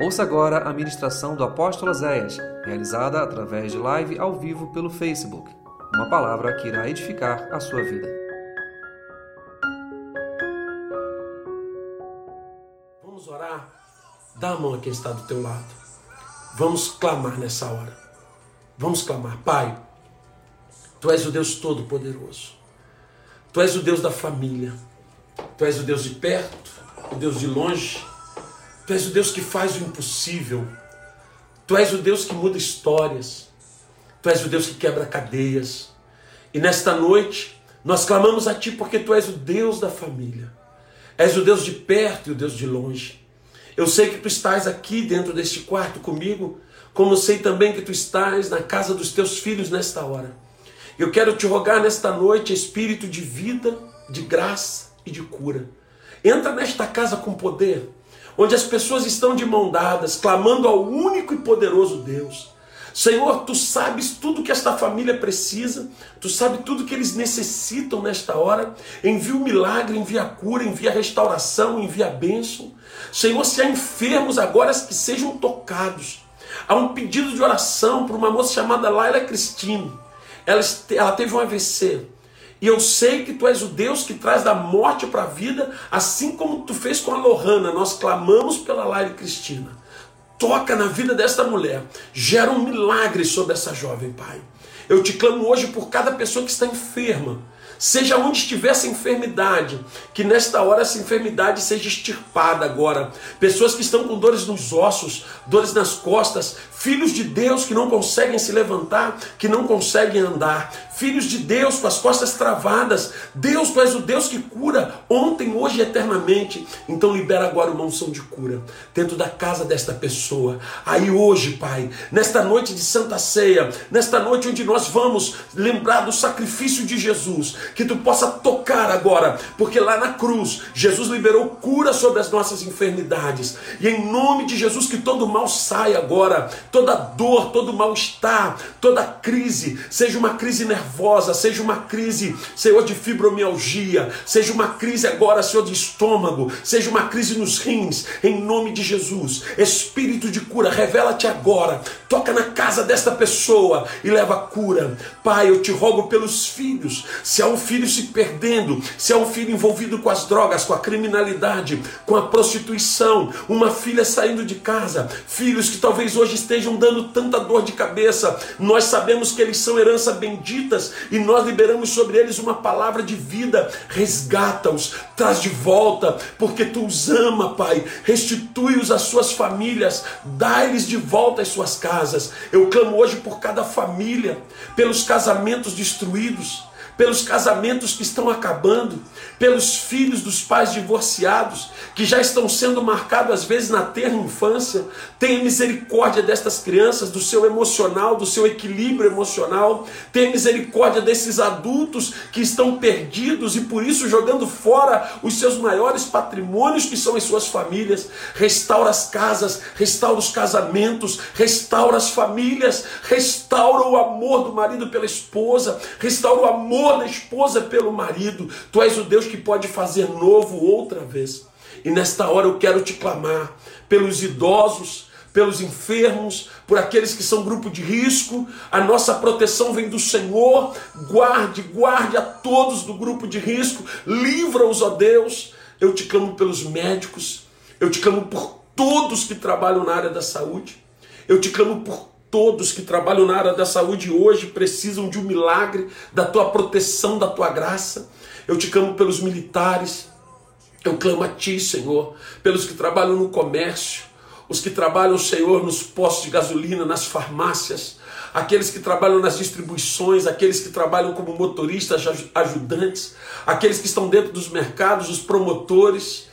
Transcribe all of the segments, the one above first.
Ouça agora a ministração do apóstolo Zéias, realizada através de live ao vivo pelo Facebook. Uma palavra que irá edificar a sua vida. Vamos orar? Dá a mão a quem está do teu lado. Vamos clamar nessa hora. Vamos clamar. Pai, Tu és o Deus Todo-Poderoso. Tu és o Deus da família. Tu és o Deus de perto, o Deus de longe. Tu és o Deus que faz o impossível. Tu és o Deus que muda histórias. Tu és o Deus que quebra cadeias. E nesta noite, nós clamamos a Ti porque Tu és o Deus da família. És o Deus de perto e o Deus de longe. Eu sei que Tu estás aqui dentro deste quarto comigo, como sei também que Tu estás na casa dos Teus filhos nesta hora. Eu quero te rogar nesta noite, Espírito de vida, de graça e de cura. Entra nesta casa com poder onde as pessoas estão de mão dadas, clamando ao único e poderoso Deus. Senhor, tu sabes tudo que esta família precisa, tu sabes tudo que eles necessitam nesta hora. Envia o milagre, envia a cura, envia a restauração, envia a bênção. Senhor, se há enfermos agora que sejam tocados. Há um pedido de oração para uma moça chamada Laila Cristine. Ela, ela teve um AVC. E eu sei que tu és o Deus que traz da morte para a vida, assim como tu fez com a Lohana. Nós clamamos pela Laila Cristina. Toca na vida desta mulher. Gera um milagre sobre essa jovem, Pai. Eu te clamo hoje por cada pessoa que está enferma. Seja onde estiver essa enfermidade, que nesta hora essa enfermidade seja extirpada agora. Pessoas que estão com dores nos ossos, dores nas costas, filhos de Deus que não conseguem se levantar, que não conseguem andar, filhos de Deus com as costas travadas. Deus, tu és o Deus que cura ontem, hoje e eternamente. Então libera agora uma unção de cura dentro da casa desta pessoa. Aí hoje, Pai, nesta noite de Santa Ceia, nesta noite onde nós vamos lembrar do sacrifício de Jesus, que tu possa tocar agora, porque lá na cruz Jesus liberou cura sobre as nossas enfermidades. E em nome de Jesus que todo mal saia agora, toda dor, todo mal-estar, toda crise, seja uma crise nervosa nervosa, seja uma crise, Senhor, de fibromialgia, seja uma crise agora, Senhor, de estômago, seja uma crise nos rins, em nome de Jesus. Espírito de cura, revela-te agora, toca na casa desta pessoa e leva cura. Pai, eu te rogo pelos filhos, se há um filho se perdendo, se há um filho envolvido com as drogas, com a criminalidade, com a prostituição, uma filha saindo de casa, filhos que talvez hoje estejam dando tanta dor de cabeça, nós sabemos que eles são herança bendita e nós liberamos sobre eles uma palavra de vida. Resgata-os, traz de volta, porque tu os ama, Pai. Restitui-os às suas famílias, dá-lhes de volta às suas casas. Eu clamo hoje por cada família, pelos casamentos destruídos pelos casamentos que estão acabando, pelos filhos dos pais divorciados, que já estão sendo marcados às vezes na terra infância. Tenha misericórdia destas crianças, do seu emocional, do seu equilíbrio emocional. Tenha misericórdia desses adultos que estão perdidos e por isso jogando fora os seus maiores patrimônios, que são as suas famílias. Restaura as casas, restaura os casamentos, restaura as famílias, restaura o amor do marido pela esposa, restaura o amor amor da esposa pelo marido. Tu és o Deus que pode fazer novo outra vez. E nesta hora eu quero te clamar pelos idosos, pelos enfermos, por aqueles que são grupo de risco. A nossa proteção vem do Senhor. Guarde, guarde a todos do grupo de risco. Livra-os, ó Deus. Eu te clamo pelos médicos. Eu te clamo por todos que trabalham na área da saúde. Eu te clamo por Todos que trabalham na área da saúde hoje precisam de um milagre, da tua proteção, da tua graça. Eu te clamo pelos militares, eu clamo a ti, Senhor, pelos que trabalham no comércio, os que trabalham, Senhor, nos postos de gasolina, nas farmácias, aqueles que trabalham nas distribuições, aqueles que trabalham como motoristas, ajudantes, aqueles que estão dentro dos mercados, os promotores,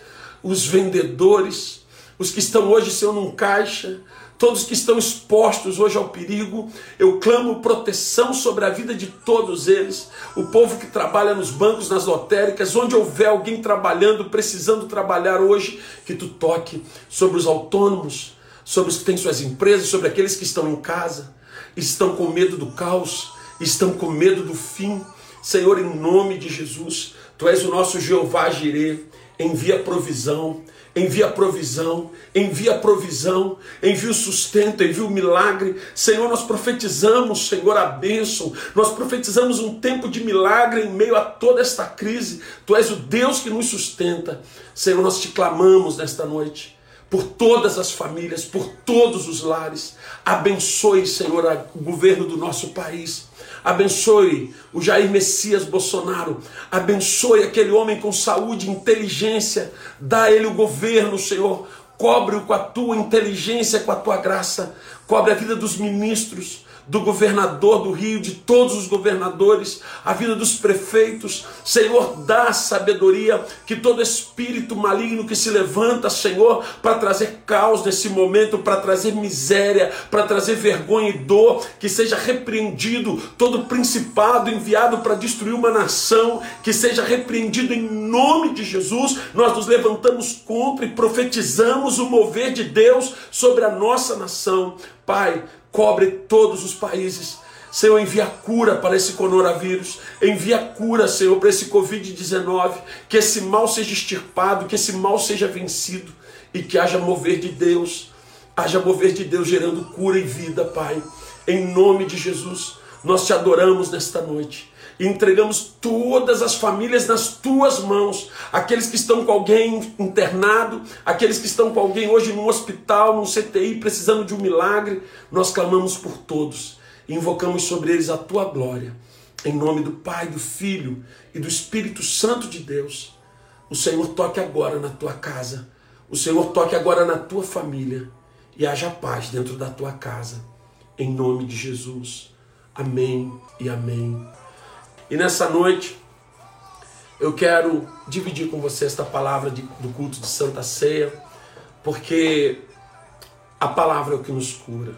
os vendedores, os que estão hoje, Senhor, num caixa, todos que estão expostos hoje ao perigo, eu clamo proteção sobre a vida de todos eles. O povo que trabalha nos bancos, nas lotéricas, onde houver alguém trabalhando, precisando trabalhar hoje, que tu toque sobre os autônomos, sobre os que têm suas empresas, sobre aqueles que estão em casa, estão com medo do caos, estão com medo do fim. Senhor, em nome de Jesus, tu és o nosso Jeová Jireh, envia provisão, envia provisão, envia provisão, envia o sustento, envia o milagre. Senhor, nós profetizamos, Senhor, a bênção, nós profetizamos um tempo de milagre em meio a toda esta crise. Tu és o Deus que nos sustenta. Senhor, nós te clamamos nesta noite por todas as famílias, por todos os lares. Abençoe, Senhor, o governo do nosso país. Abençoe o Jair Messias Bolsonaro. Abençoe aquele homem com saúde inteligência. Dá a ele o governo, Senhor. Cobre-o com a tua inteligência, com a tua graça. Cobre a vida dos ministros do governador do Rio, de todos os governadores, a vida dos prefeitos. Senhor, dá sabedoria que todo espírito maligno que se levanta, Senhor, para trazer caos nesse momento, para trazer miséria, para trazer vergonha e dor, que seja repreendido todo principado enviado para destruir uma nação, que seja repreendido em nome de Jesus. Nós nos levantamos contra e profetizamos o mover de Deus sobre a nossa nação. Pai, cobre todos os países. Senhor, envia cura para esse coronavírus, envia cura, Senhor, para esse Covid-19, que esse mal seja extirpado, que esse mal seja vencido. E que haja mover de Deus, haja mover de Deus gerando cura e vida, Pai. Em nome de Jesus, nós te adoramos nesta noite entregamos todas as famílias nas tuas mãos. Aqueles que estão com alguém internado, aqueles que estão com alguém hoje num hospital, num CTI, precisando de um milagre, nós clamamos por todos e invocamos sobre eles a tua glória. Em nome do Pai, do Filho e do Espírito Santo de Deus. O Senhor toque agora na tua casa. O Senhor toque agora na tua família. E haja paz dentro da tua casa. Em nome de Jesus. Amém e amém. E nessa noite, eu quero dividir com você esta palavra de, do culto de Santa Ceia, porque a palavra é o que nos cura,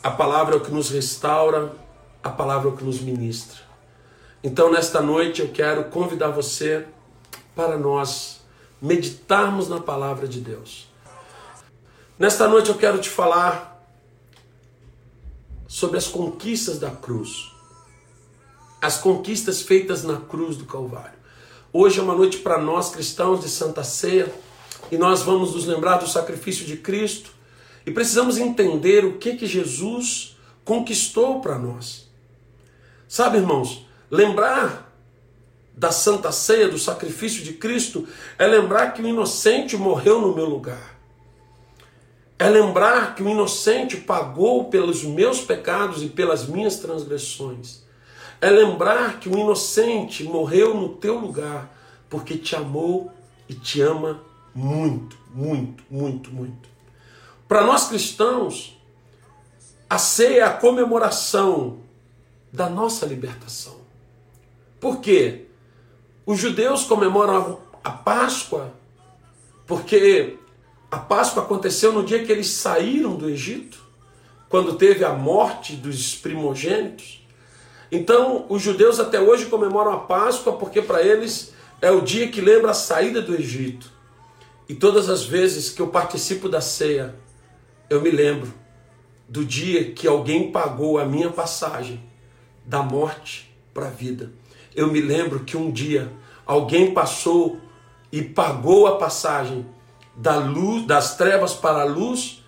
a palavra é o que nos restaura, a palavra é o que nos ministra. Então, nesta noite, eu quero convidar você para nós meditarmos na palavra de Deus. Nesta noite, eu quero te falar sobre as conquistas da cruz as conquistas feitas na cruz do Calvário. Hoje é uma noite para nós cristãos de Santa Ceia e nós vamos nos lembrar do sacrifício de Cristo e precisamos entender o que que Jesus conquistou para nós. Sabe, irmãos, lembrar da Santa Ceia, do sacrifício de Cristo, é lembrar que o inocente morreu no meu lugar. É lembrar que o inocente pagou pelos meus pecados e pelas minhas transgressões. É lembrar que o inocente morreu no teu lugar porque te amou e te ama muito, muito, muito, muito. Para nós cristãos, a ceia é a comemoração da nossa libertação. Por quê? Os judeus comemoram a Páscoa porque a Páscoa aconteceu no dia que eles saíram do Egito, quando teve a morte dos primogênitos. Então, os judeus até hoje comemoram a Páscoa porque para eles é o dia que lembra a saída do Egito. E todas as vezes que eu participo da ceia, eu me lembro do dia que alguém pagou a minha passagem da morte para a vida. Eu me lembro que um dia alguém passou e pagou a passagem da luz, das trevas para a luz.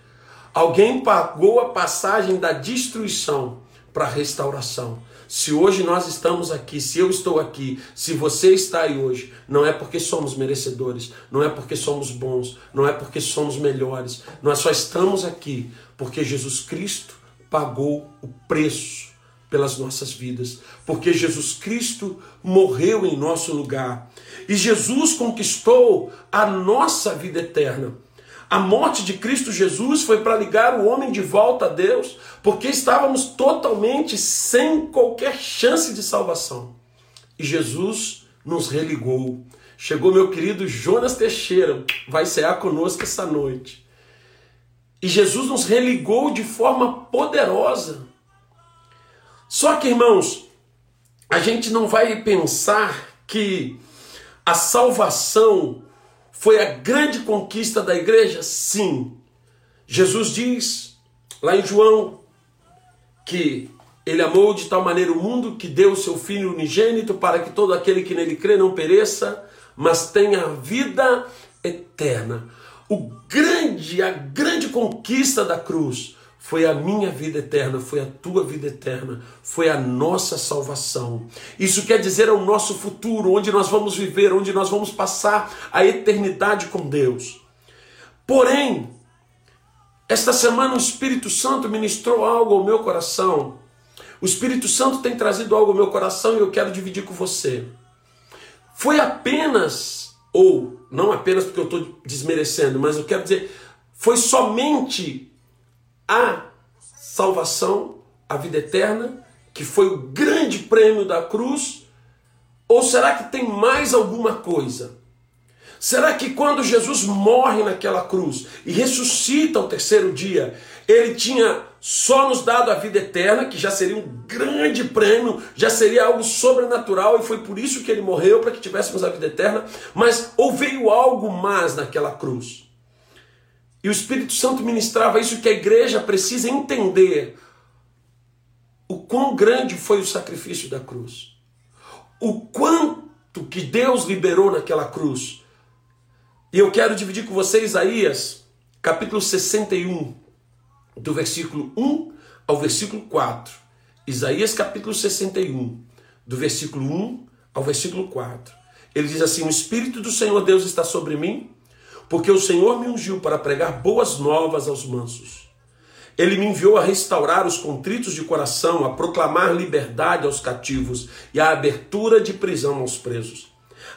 Alguém pagou a passagem da destruição para a restauração. Se hoje nós estamos aqui, se eu estou aqui, se você está aí hoje, não é porque somos merecedores, não é porque somos bons, não é porque somos melhores. Nós só estamos aqui porque Jesus Cristo pagou o preço pelas nossas vidas, porque Jesus Cristo morreu em nosso lugar e Jesus conquistou a nossa vida eterna. A morte de Cristo Jesus foi para ligar o homem de volta a Deus, porque estávamos totalmente sem qualquer chance de salvação. E Jesus nos religou. Chegou meu querido Jonas Teixeira, vai cear conosco essa noite. E Jesus nos religou de forma poderosa. Só que, irmãos, a gente não vai pensar que a salvação foi a grande conquista da igreja? Sim. Jesus diz lá em João que ele amou de tal maneira o mundo que deu o seu Filho unigênito para que todo aquele que nele crê não pereça, mas tenha vida eterna. O grande, a grande conquista da cruz foi a minha vida eterna, foi a tua vida eterna, foi a nossa salvação. Isso quer dizer é o nosso futuro, onde nós vamos viver, onde nós vamos passar a eternidade com Deus. Porém, esta semana o Espírito Santo ministrou algo ao meu coração. O Espírito Santo tem trazido algo ao meu coração e eu quero dividir com você. Foi apenas, ou não apenas porque eu estou desmerecendo, mas eu quero dizer, foi somente a salvação, a vida eterna, que foi o grande prêmio da cruz? Ou será que tem mais alguma coisa? Será que quando Jesus morre naquela cruz e ressuscita ao terceiro dia, ele tinha só nos dado a vida eterna, que já seria um grande prêmio, já seria algo sobrenatural e foi por isso que ele morreu, para que tivéssemos a vida eterna, mas ou veio algo mais naquela cruz? E o Espírito Santo ministrava isso que a igreja precisa entender o quão grande foi o sacrifício da cruz. O quanto que Deus liberou naquela cruz. E eu quero dividir com você Isaías, capítulo 61, do versículo 1 ao versículo 4. Isaías capítulo 61, do versículo 1 ao versículo 4. Ele diz assim: O Espírito do Senhor Deus está sobre mim porque o Senhor me ungiu para pregar boas novas aos mansos. Ele me enviou a restaurar os contritos de coração, a proclamar liberdade aos cativos e a abertura de prisão aos presos,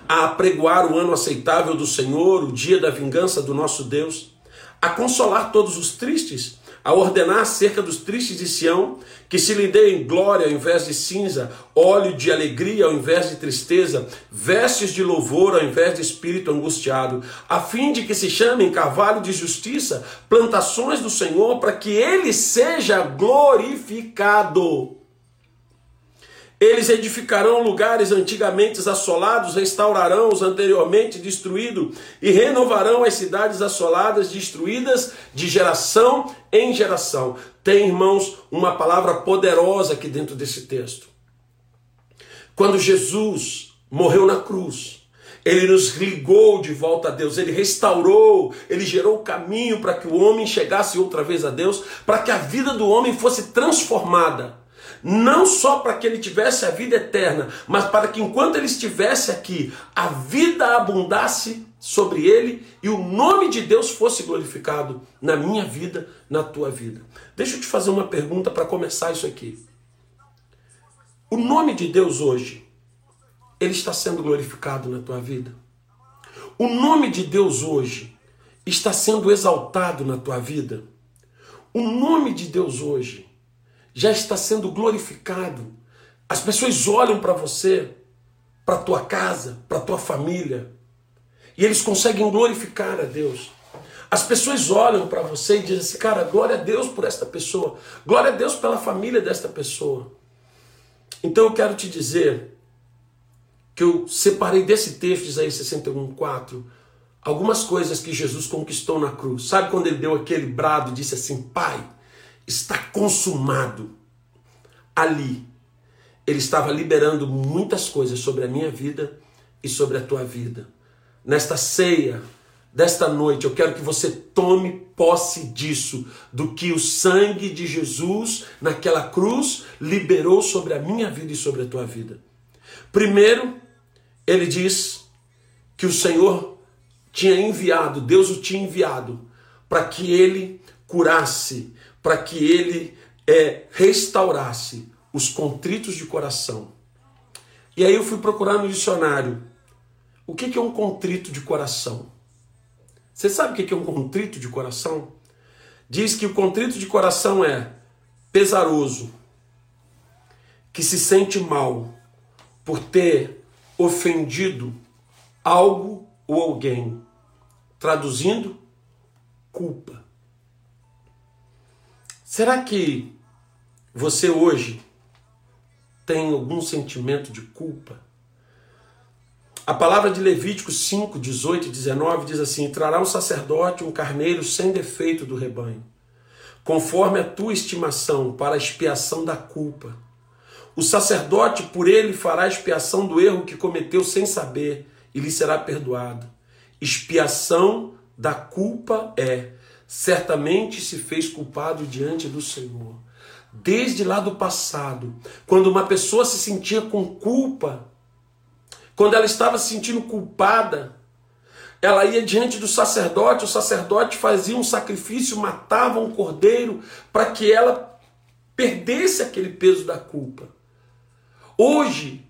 a apregoar o ano aceitável do Senhor, o dia da vingança do nosso Deus, a consolar todos os tristes a ordenar acerca dos tristes de Sião, que se lhe deem glória ao invés de cinza, óleo de alegria ao invés de tristeza, vestes de louvor ao invés de espírito angustiado, a fim de que se chamem cavalo de justiça, plantações do Senhor, para que ele seja glorificado. Eles edificarão lugares antigamente assolados, restaurarão os anteriormente destruídos e renovarão as cidades assoladas, destruídas de geração em geração. Tem, irmãos, uma palavra poderosa aqui dentro desse texto. Quando Jesus morreu na cruz, ele nos ligou de volta a Deus, ele restaurou, ele gerou o caminho para que o homem chegasse outra vez a Deus, para que a vida do homem fosse transformada não só para que ele tivesse a vida eterna, mas para que enquanto ele estivesse aqui, a vida abundasse sobre ele e o nome de Deus fosse glorificado na minha vida, na tua vida. Deixa eu te fazer uma pergunta para começar isso aqui. O nome de Deus hoje, ele está sendo glorificado na tua vida? O nome de Deus hoje está sendo exaltado na tua vida? O nome de Deus hoje já está sendo glorificado. As pessoas olham para você, para tua casa, para tua família, e eles conseguem glorificar a Deus. As pessoas olham para você e dizem assim, cara, glória a Deus por esta pessoa, glória a Deus pela família desta pessoa. Então eu quero te dizer que eu separei desse texto Isaías 61,4 algumas coisas que Jesus conquistou na cruz. Sabe quando ele deu aquele brado e disse assim: Pai, está consumado. Ali, ele estava liberando muitas coisas sobre a minha vida e sobre a tua vida. Nesta ceia, desta noite, eu quero que você tome posse disso, do que o sangue de Jesus naquela cruz liberou sobre a minha vida e sobre a tua vida. Primeiro, ele diz que o Senhor tinha enviado, Deus o tinha enviado, para que ele curasse para que ele é, restaurasse os contritos de coração. E aí eu fui procurar no dicionário o que é um contrito de coração. Você sabe o que é um contrito de coração? Diz que o contrito de coração é pesaroso, que se sente mal por ter ofendido algo ou alguém. Traduzindo, culpa. Será que você hoje tem algum sentimento de culpa? A palavra de Levítico 5, 18 e 19 diz assim: Trará um sacerdote um carneiro sem defeito do rebanho, conforme a tua estimação, para a expiação da culpa. O sacerdote por ele fará expiação do erro que cometeu sem saber, e lhe será perdoado. Expiação da culpa é: certamente se fez culpado diante do Senhor. Desde lá do passado, quando uma pessoa se sentia com culpa, quando ela estava se sentindo culpada, ela ia diante do sacerdote, o sacerdote fazia um sacrifício, matava um cordeiro para que ela perdesse aquele peso da culpa. Hoje,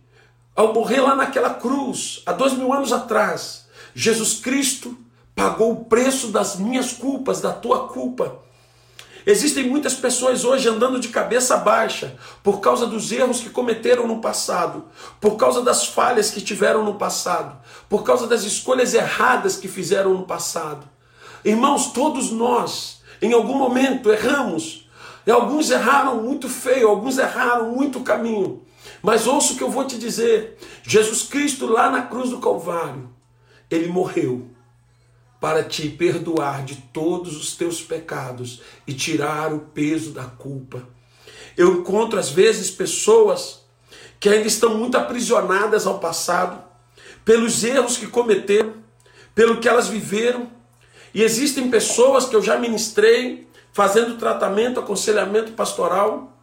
ao morrer lá naquela cruz, há dois mil anos atrás, Jesus Cristo pagou o preço das minhas culpas, da tua culpa. Existem muitas pessoas hoje andando de cabeça baixa por causa dos erros que cometeram no passado, por causa das falhas que tiveram no passado, por causa das escolhas erradas que fizeram no passado. Irmãos, todos nós, em algum momento, erramos. E alguns erraram muito feio, alguns erraram muito caminho. Mas ouça o que eu vou te dizer: Jesus Cristo, lá na cruz do Calvário, ele morreu para te perdoar de todos os teus pecados e tirar o peso da culpa. Eu encontro às vezes pessoas que ainda estão muito aprisionadas ao passado, pelos erros que cometeram, pelo que elas viveram. E existem pessoas que eu já ministrei fazendo tratamento, aconselhamento pastoral.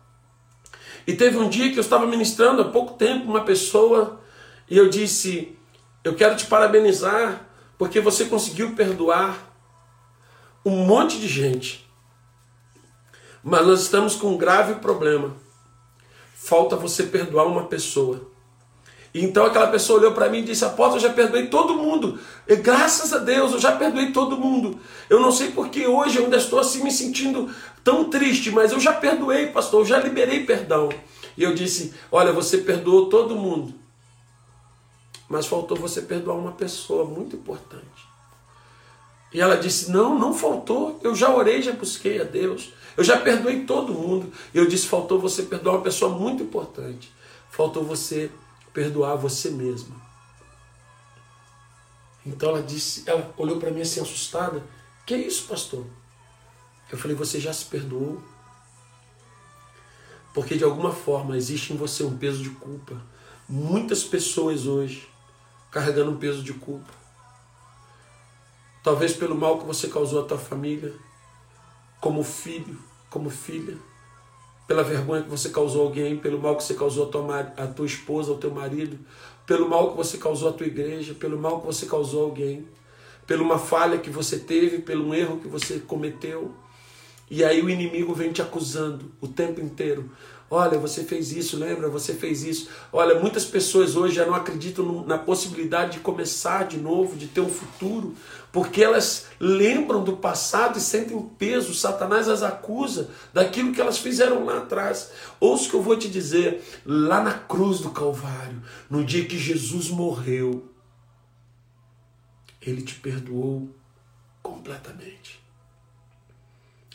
E teve um dia que eu estava ministrando há pouco tempo uma pessoa e eu disse: Eu quero te parabenizar porque você conseguiu perdoar um monte de gente. Mas nós estamos com um grave problema. Falta você perdoar uma pessoa. E então aquela pessoa olhou para mim e disse: Apóstolo, eu já perdoei todo mundo. E, graças a Deus, eu já perdoei todo mundo. Eu não sei porque hoje eu ainda estou assim me sentindo tão triste, mas eu já perdoei, pastor, eu já liberei perdão. E eu disse: Olha, você perdoou todo mundo. Mas faltou você perdoar uma pessoa muito importante. E ela disse: Não, não faltou. Eu já orei, já busquei a Deus. Eu já perdoei todo mundo. E eu disse: Faltou você perdoar uma pessoa muito importante. Faltou você perdoar você mesma. Então ela disse, ela olhou para mim assim assustada. Que é isso, pastor? Eu falei: Você já se perdoou? Porque de alguma forma existe em você um peso de culpa. Muitas pessoas hoje carregando um peso de culpa. Talvez pelo mal que você causou à tua família, como filho, como filha, pela vergonha que você causou a alguém, pelo mal que você causou à tua, à tua esposa, ao teu marido, pelo mal que você causou à tua igreja, pelo mal que você causou a alguém, pela uma falha que você teve, pelo um erro que você cometeu. E aí o inimigo vem te acusando o tempo inteiro. Olha, você fez isso, lembra? Você fez isso. Olha, muitas pessoas hoje já não acreditam na possibilidade de começar de novo, de ter um futuro, porque elas lembram do passado e sentem peso. Satanás as acusa daquilo que elas fizeram lá atrás. Ouça o que eu vou te dizer: lá na cruz do Calvário, no dia que Jesus morreu, ele te perdoou completamente.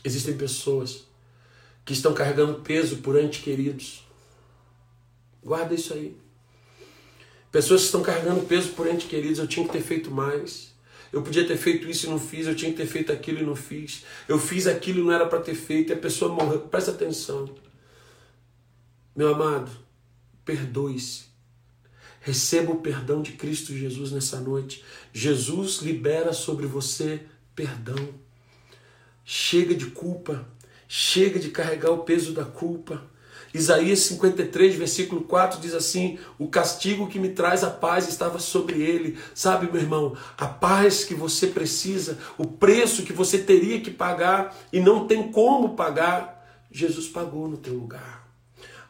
Existem pessoas que estão carregando peso por entes queridos. Guarda isso aí. Pessoas que estão carregando peso por entes queridos, eu tinha que ter feito mais. Eu podia ter feito isso e não fiz, eu tinha que ter feito aquilo e não fiz. Eu fiz aquilo e não era para ter feito, e a pessoa morreu. Presta atenção. Meu amado, perdoe-se. Receba o perdão de Cristo Jesus nessa noite. Jesus libera sobre você perdão. Chega de culpa, Chega de carregar o peso da culpa. Isaías 53, versículo 4 diz assim: O castigo que me traz a paz estava sobre ele. Sabe, meu irmão, a paz que você precisa, o preço que você teria que pagar e não tem como pagar, Jesus pagou no teu lugar.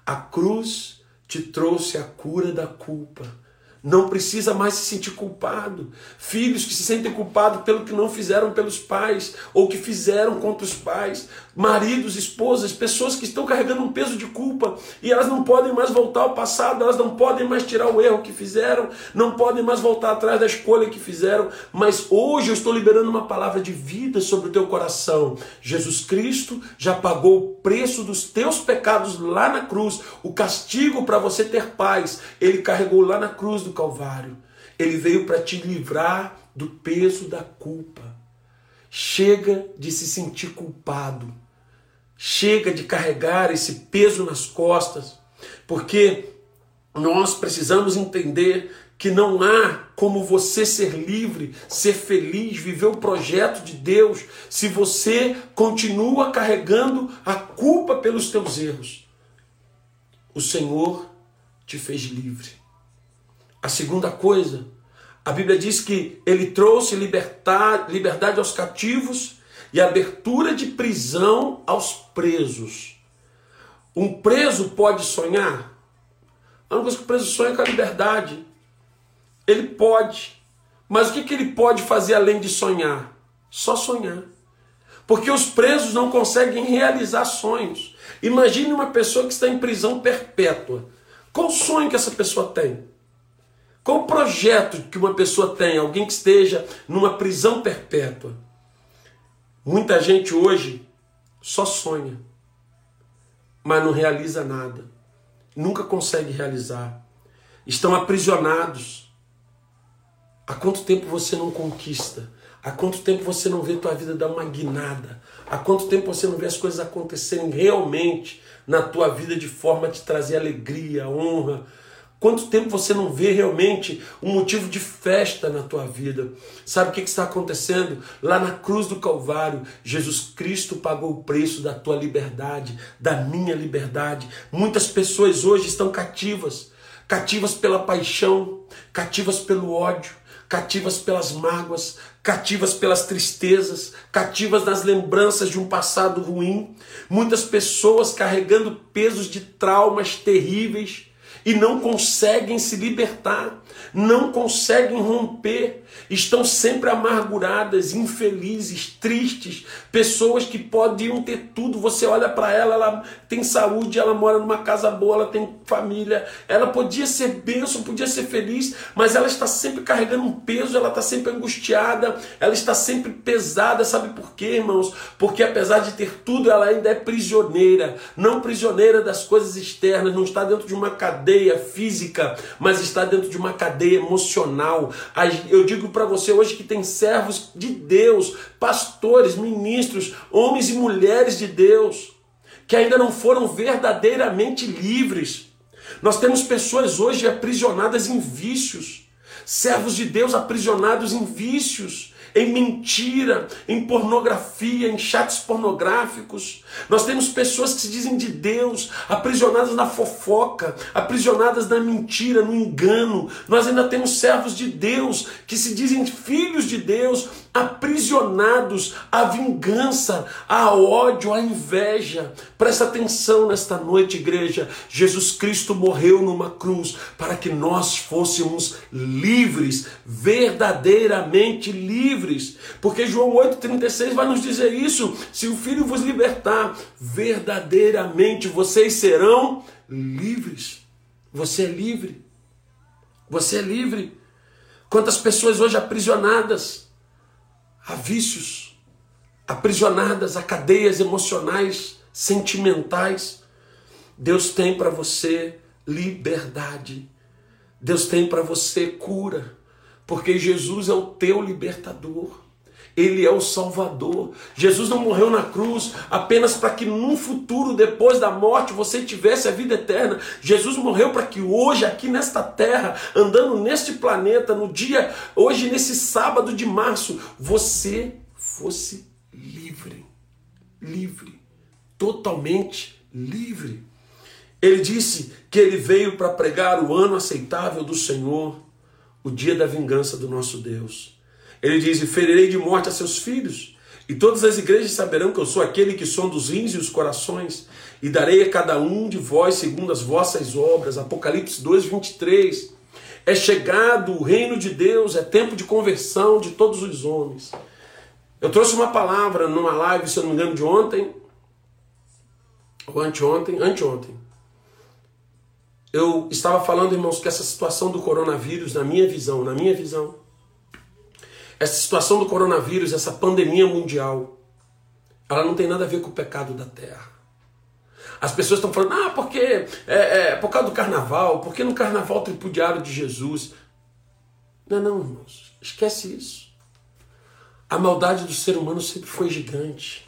A cruz te trouxe a cura da culpa não precisa mais se sentir culpado. Filhos que se sentem culpados pelo que não fizeram pelos pais ou que fizeram contra os pais. Maridos, esposas, pessoas que estão carregando um peso de culpa e elas não podem mais voltar ao passado, elas não podem mais tirar o erro que fizeram, não podem mais voltar atrás da escolha que fizeram. Mas hoje eu estou liberando uma palavra de vida sobre o teu coração. Jesus Cristo já pagou o preço dos teus pecados lá na cruz, o castigo para você ter paz. Ele carregou lá na cruz do Calvário. Ele veio para te livrar do peso da culpa. Chega de se sentir culpado. Chega de carregar esse peso nas costas, porque nós precisamos entender que não há como você ser livre, ser feliz, viver o projeto de Deus, se você continua carregando a culpa pelos teus erros. O Senhor te fez livre. A segunda coisa, a Bíblia diz que ele trouxe liberdade aos cativos e abertura de prisão aos presos. Um preso pode sonhar? A única coisa que o preso sonha é com a liberdade. Ele pode. Mas o que, que ele pode fazer além de sonhar? Só sonhar. Porque os presos não conseguem realizar sonhos. Imagine uma pessoa que está em prisão perpétua. Qual sonho que essa pessoa tem? Qual o projeto que uma pessoa tem? Alguém que esteja numa prisão perpétua. Muita gente hoje só sonha, mas não realiza nada nunca consegue realizar. Estão aprisionados. Há quanto tempo você não conquista? Há quanto tempo você não vê tua vida dar uma guinada? Há quanto tempo você não vê as coisas acontecerem realmente na tua vida de forma a te trazer alegria, honra, Quanto tempo você não vê realmente um motivo de festa na tua vida? Sabe o que, está acontecendo? Lá na cruz do Calvário, Jesus Cristo pagou o preço da tua liberdade, da minha liberdade. Muitas pessoas hoje estão cativas cativas pela paixão, cativas pelo ódio, cativas pelas mágoas, cativas pelas tristezas, cativas nas lembranças de um passado ruim. Muitas pessoas carregando pesos de traumas terríveis e não conseguem se libertar, não conseguem romper, estão sempre amarguradas, infelizes, tristes, pessoas que podiam ter tudo. Você olha para ela, ela tem saúde, ela mora numa casa boa, ela tem família, ela podia ser bênção, podia ser feliz, mas ela está sempre carregando um peso, ela está sempre angustiada, ela está sempre pesada. Sabe por quê, irmãos? Porque apesar de ter tudo, ela ainda é prisioneira, não prisioneira das coisas externas, não está dentro de uma cadeia física, mas está dentro de uma cadeia emocional. Eu digo para você hoje que tem servos de Deus, pastores, ministros, homens e mulheres de Deus, que ainda não foram verdadeiramente livres. Nós temos pessoas hoje aprisionadas em vícios, servos de Deus aprisionados em vícios em mentira, em pornografia, em chats pornográficos. Nós temos pessoas que se dizem de Deus, aprisionadas na fofoca, aprisionadas na mentira, no engano. Nós ainda temos servos de Deus que se dizem filhos de Deus, aprisionados à vingança, a ódio, à inveja. Presta atenção nesta noite, igreja. Jesus Cristo morreu numa cruz para que nós fôssemos livres, verdadeiramente livres. Porque João 8,36 vai nos dizer isso: se o Filho vos libertar, verdadeiramente vocês serão livres. Você é livre. Você é livre. Quantas pessoas hoje aprisionadas a vícios, aprisionadas a cadeias emocionais, sentimentais. Deus tem para você liberdade. Deus tem para você cura, porque Jesus é o teu libertador. Ele é o Salvador. Jesus não morreu na cruz apenas para que num futuro, depois da morte, você tivesse a vida eterna. Jesus morreu para que hoje, aqui nesta terra, andando neste planeta, no dia, hoje, nesse sábado de março, você fosse livre. Livre. Totalmente livre. Ele disse que ele veio para pregar o ano aceitável do Senhor, o dia da vingança do nosso Deus. Ele diz: E ferirei de morte a seus filhos, e todas as igrejas saberão que eu sou aquele que som dos rins e os corações, e darei a cada um de vós segundo as vossas obras. Apocalipse 2, 23. É chegado o reino de Deus, é tempo de conversão de todos os homens. Eu trouxe uma palavra numa live, se eu não me engano, de ontem, ou anteontem, anteontem. Eu estava falando, irmãos, que essa situação do coronavírus, na minha visão, na minha visão, essa situação do coronavírus, essa pandemia mundial, ela não tem nada a ver com o pecado da terra. As pessoas estão falando, ah, porque é, é, por causa do carnaval, porque no carnaval tripudiário de Jesus. Não, não, irmãos, esquece isso. A maldade do ser humano sempre foi gigante.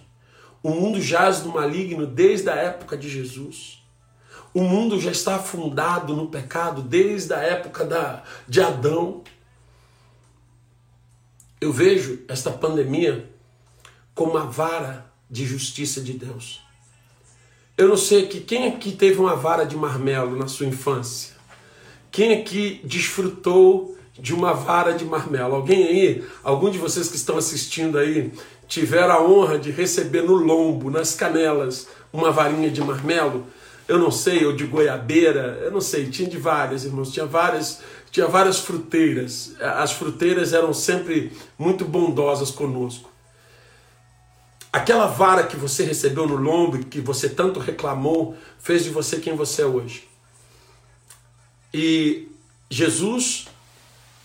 O mundo jaz no maligno desde a época de Jesus. O mundo já está afundado no pecado desde a época da, de Adão. Eu vejo esta pandemia como uma vara de justiça de Deus. Eu não sei que quem aqui teve uma vara de marmelo na sua infância? Quem aqui desfrutou de uma vara de marmelo? Alguém aí, algum de vocês que estão assistindo aí, tiveram a honra de receber no lombo, nas canelas, uma varinha de marmelo? Eu não sei, ou de goiabeira, eu não sei, tinha de várias, irmãos, tinha várias, tinha várias fruteiras. As fruteiras eram sempre muito bondosas conosco. Aquela vara que você recebeu no lombo, que você tanto reclamou, fez de você quem você é hoje. E Jesus,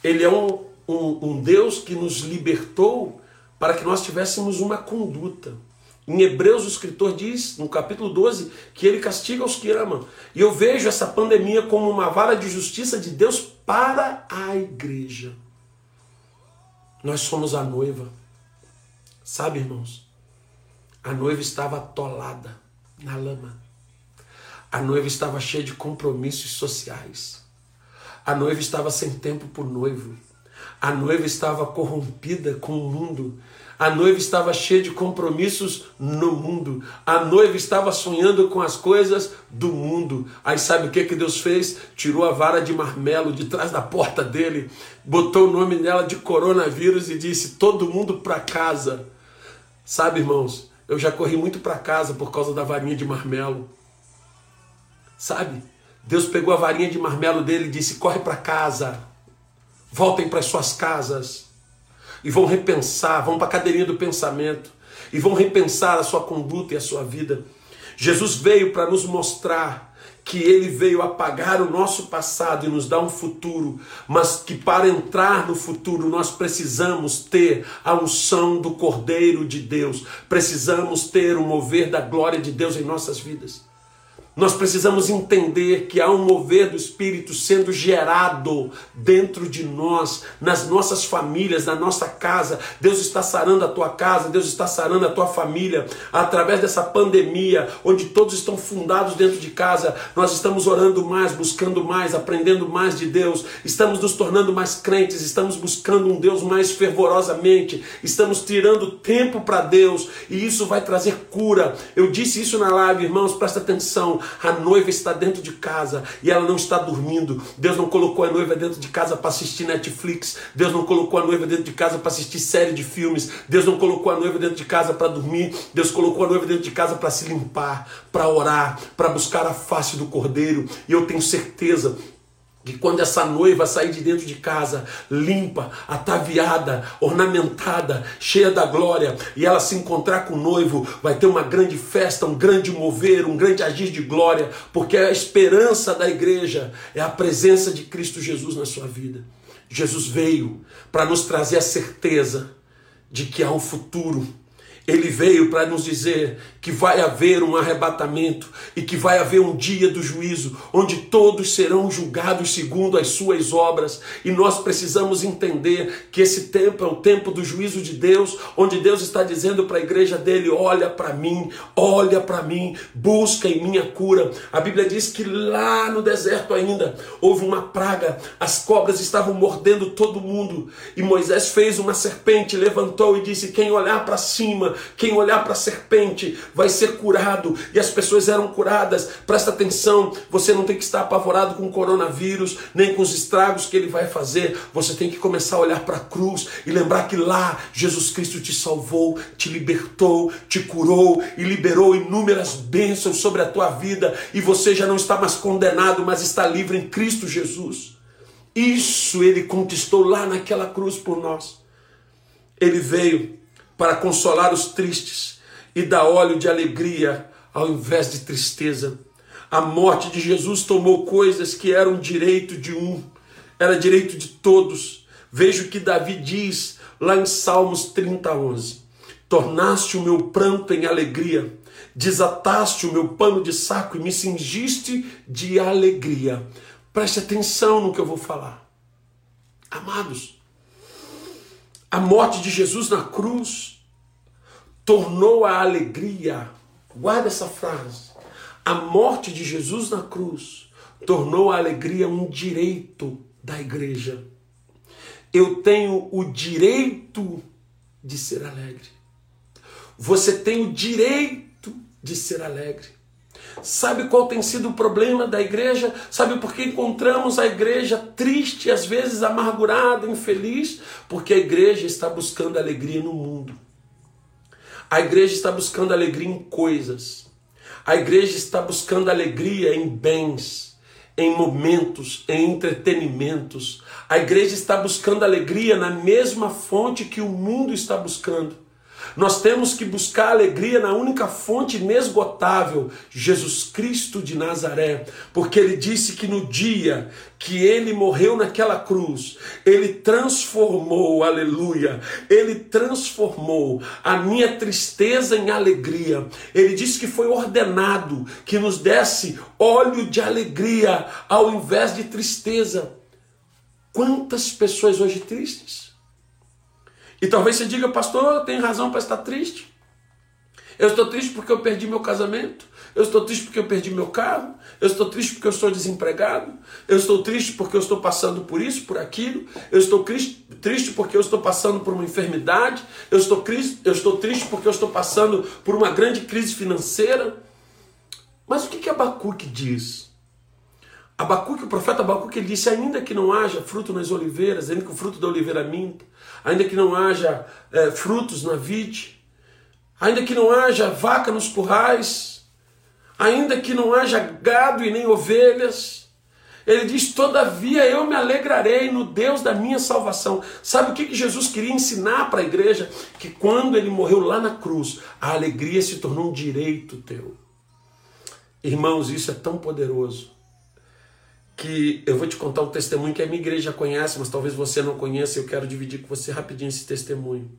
ele é um, um, um Deus que nos libertou para que nós tivéssemos uma conduta. Em Hebreus, o escritor diz, no capítulo 12, que ele castiga os que amam. E eu vejo essa pandemia como uma vara de justiça de Deus para a igreja. Nós somos a noiva. Sabe, irmãos? A noiva estava atolada na lama. A noiva estava cheia de compromissos sociais. A noiva estava sem tempo por noivo. A noiva estava corrompida com o mundo. A noiva estava cheia de compromissos no mundo. A noiva estava sonhando com as coisas do mundo. Aí sabe o que, que Deus fez? Tirou a vara de marmelo de trás da porta dele, botou o nome nela de coronavírus e disse: Todo mundo para casa. Sabe, irmãos, eu já corri muito para casa por causa da varinha de marmelo. Sabe? Deus pegou a varinha de marmelo dele e disse: corre para casa, voltem para suas casas e vão repensar, vão para a cadeirinha do pensamento e vão repensar a sua conduta e a sua vida. Jesus veio para nos mostrar que ele veio apagar o nosso passado e nos dar um futuro, mas que para entrar no futuro nós precisamos ter a unção do Cordeiro de Deus, precisamos ter o mover da glória de Deus em nossas vidas. Nós precisamos entender que há um mover do Espírito sendo gerado dentro de nós, nas nossas famílias, na nossa casa. Deus está sarando a tua casa, Deus está sarando a tua família. Através dessa pandemia, onde todos estão fundados dentro de casa, nós estamos orando mais, buscando mais, aprendendo mais de Deus. Estamos nos tornando mais crentes, estamos buscando um Deus mais fervorosamente, estamos tirando tempo para Deus e isso vai trazer cura. Eu disse isso na live, irmãos, presta atenção. A noiva está dentro de casa e ela não está dormindo. Deus não colocou a noiva dentro de casa para assistir Netflix. Deus não colocou a noiva dentro de casa para assistir série de filmes. Deus não colocou a noiva dentro de casa para dormir. Deus colocou a noiva dentro de casa para se limpar, para orar, para buscar a face do Cordeiro. E eu tenho certeza que quando essa noiva sair de dentro de casa, limpa, ataviada, ornamentada, cheia da glória, e ela se encontrar com o noivo, vai ter uma grande festa, um grande mover, um grande agir de glória, porque a esperança da igreja é a presença de Cristo Jesus na sua vida. Jesus veio para nos trazer a certeza de que há um futuro ele veio para nos dizer que vai haver um arrebatamento e que vai haver um dia do juízo, onde todos serão julgados segundo as suas obras. E nós precisamos entender que esse tempo é o tempo do juízo de Deus, onde Deus está dizendo para a igreja dele: olha para mim, olha para mim, busca em minha cura. A Bíblia diz que lá no deserto ainda houve uma praga, as cobras estavam mordendo todo mundo. E Moisés fez uma serpente, levantou e disse: quem olhar para cima, quem olhar para a serpente vai ser curado. E as pessoas eram curadas. Presta atenção, você não tem que estar apavorado com o coronavírus, nem com os estragos que ele vai fazer. Você tem que começar a olhar para a cruz e lembrar que lá Jesus Cristo te salvou, te libertou, te curou e liberou inúmeras bênçãos sobre a tua vida. E você já não está mais condenado, mas está livre em Cristo Jesus. Isso ele conquistou lá naquela cruz por nós. Ele veio para consolar os tristes e dar óleo de alegria ao invés de tristeza. A morte de Jesus tomou coisas que eram direito de um, era direito de todos. Veja o que Davi diz lá em Salmos 30, 11. Tornaste o meu pranto em alegria, desataste o meu pano de saco e me cingiste de alegria. Preste atenção no que eu vou falar. Amados, a morte de Jesus na cruz tornou a alegria, guarda essa frase, a morte de Jesus na cruz tornou a alegria um direito da igreja. Eu tenho o direito de ser alegre. Você tem o direito de ser alegre. Sabe qual tem sido o problema da igreja? Sabe por que encontramos a igreja triste, às vezes amargurada, infeliz? Porque a igreja está buscando alegria no mundo. A igreja está buscando alegria em coisas. A igreja está buscando alegria em bens, em momentos, em entretenimentos. A igreja está buscando alegria na mesma fonte que o mundo está buscando. Nós temos que buscar alegria na única fonte inesgotável, Jesus Cristo de Nazaré, porque ele disse que no dia que ele morreu naquela cruz, ele transformou, aleluia, ele transformou a minha tristeza em alegria. Ele disse que foi ordenado que nos desse óleo de alegria ao invés de tristeza. Quantas pessoas hoje tristes? E talvez você diga, pastor, tenho razão para estar triste. Eu estou triste porque eu perdi meu casamento. Eu estou triste porque eu perdi meu carro. Eu estou triste porque eu estou desempregado. Eu estou triste porque eu estou passando por isso, por aquilo. Eu estou triste porque eu estou passando por uma enfermidade. Eu estou, eu estou triste porque eu estou passando por uma grande crise financeira. Mas o que, que Abacuque diz? Abacuque, o profeta Abacuque, ele disse: ainda que não haja fruto nas oliveiras, ainda que o fruto da oliveira minta, ainda que não haja é, frutos na vide, ainda que não haja vaca nos currais, ainda que não haja gado e nem ovelhas, ele diz: Todavia eu me alegrarei no Deus da minha salvação. Sabe o que, que Jesus queria ensinar para a igreja? Que quando ele morreu lá na cruz, a alegria se tornou um direito teu. Irmãos, isso é tão poderoso que eu vou te contar um testemunho que a minha igreja conhece, mas talvez você não conheça, eu quero dividir com você rapidinho esse testemunho.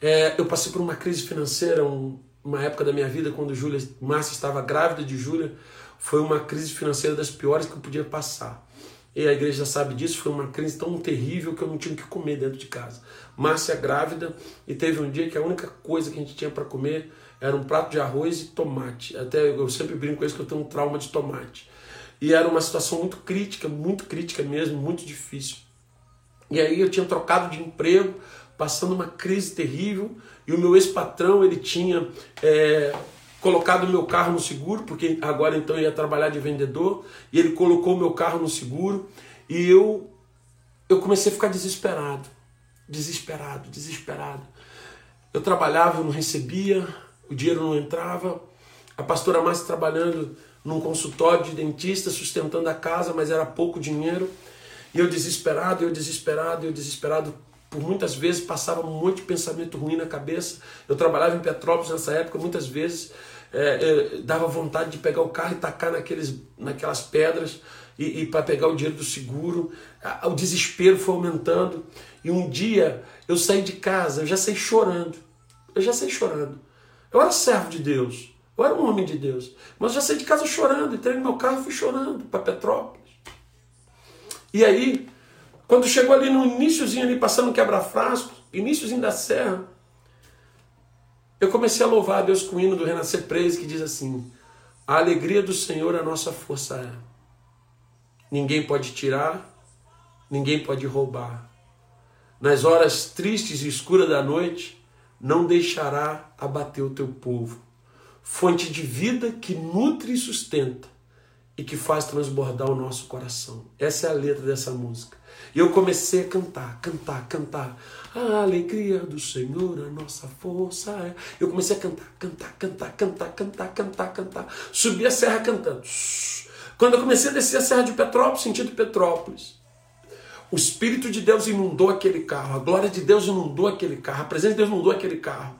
É, eu passei por uma crise financeira, um, uma época da minha vida, quando Júlia, Márcia estava grávida de Júlia, foi uma crise financeira das piores que eu podia passar. E a igreja sabe disso, foi uma crise tão terrível que eu não tinha o que comer dentro de casa. Márcia grávida, e teve um dia que a única coisa que a gente tinha para comer era um prato de arroz e tomate. Até eu sempre brinco com isso que eu tenho um trauma de tomate. E era uma situação muito crítica, muito crítica mesmo, muito difícil. E aí eu tinha trocado de emprego, passando uma crise terrível, e o meu ex-patrão ele tinha é, colocado meu carro no seguro, porque agora então eu ia trabalhar de vendedor, e ele colocou meu carro no seguro, e eu, eu comecei a ficar desesperado, desesperado, desesperado. Eu trabalhava, eu não recebia, o dinheiro não entrava, a pastora Márcia trabalhando num consultório de dentista, sustentando a casa, mas era pouco dinheiro. E eu desesperado, eu desesperado, eu desesperado, por muitas vezes passava um monte de pensamento ruim na cabeça. Eu trabalhava em Petrópolis nessa época, muitas vezes é, é, dava vontade de pegar o carro e tacar naqueles, naquelas pedras e, e para pegar o dinheiro do seguro. O desespero foi aumentando. E um dia eu saí de casa, eu já saí chorando. Eu já saí chorando. Eu era servo de Deus. Eu era um homem de Deus. Mas já saí de casa chorando, entrei no meu carro e fui chorando para Petrópolis. E aí, quando chegou ali no iníciozinho ali, passando quebra-frasco, iníciozinho da serra, eu comecei a louvar a Deus com o hino do Renascer Praise, que diz assim, a alegria do Senhor a nossa força é. Ninguém pode tirar, ninguém pode roubar. Nas horas tristes e escuras da noite, não deixará abater o teu povo fonte de vida que nutre e sustenta e que faz transbordar o nosso coração. Essa é a letra dessa música. E eu comecei a cantar, cantar, cantar. A alegria do Senhor, a nossa força é. Eu comecei a cantar, cantar, cantar, cantar, cantar, cantar, cantar. Subi a serra cantando. Quando eu comecei a descer a serra de Petrópolis, sentido Petrópolis, o Espírito de Deus inundou aquele carro, a glória de Deus inundou aquele carro, a presença de Deus inundou aquele carro.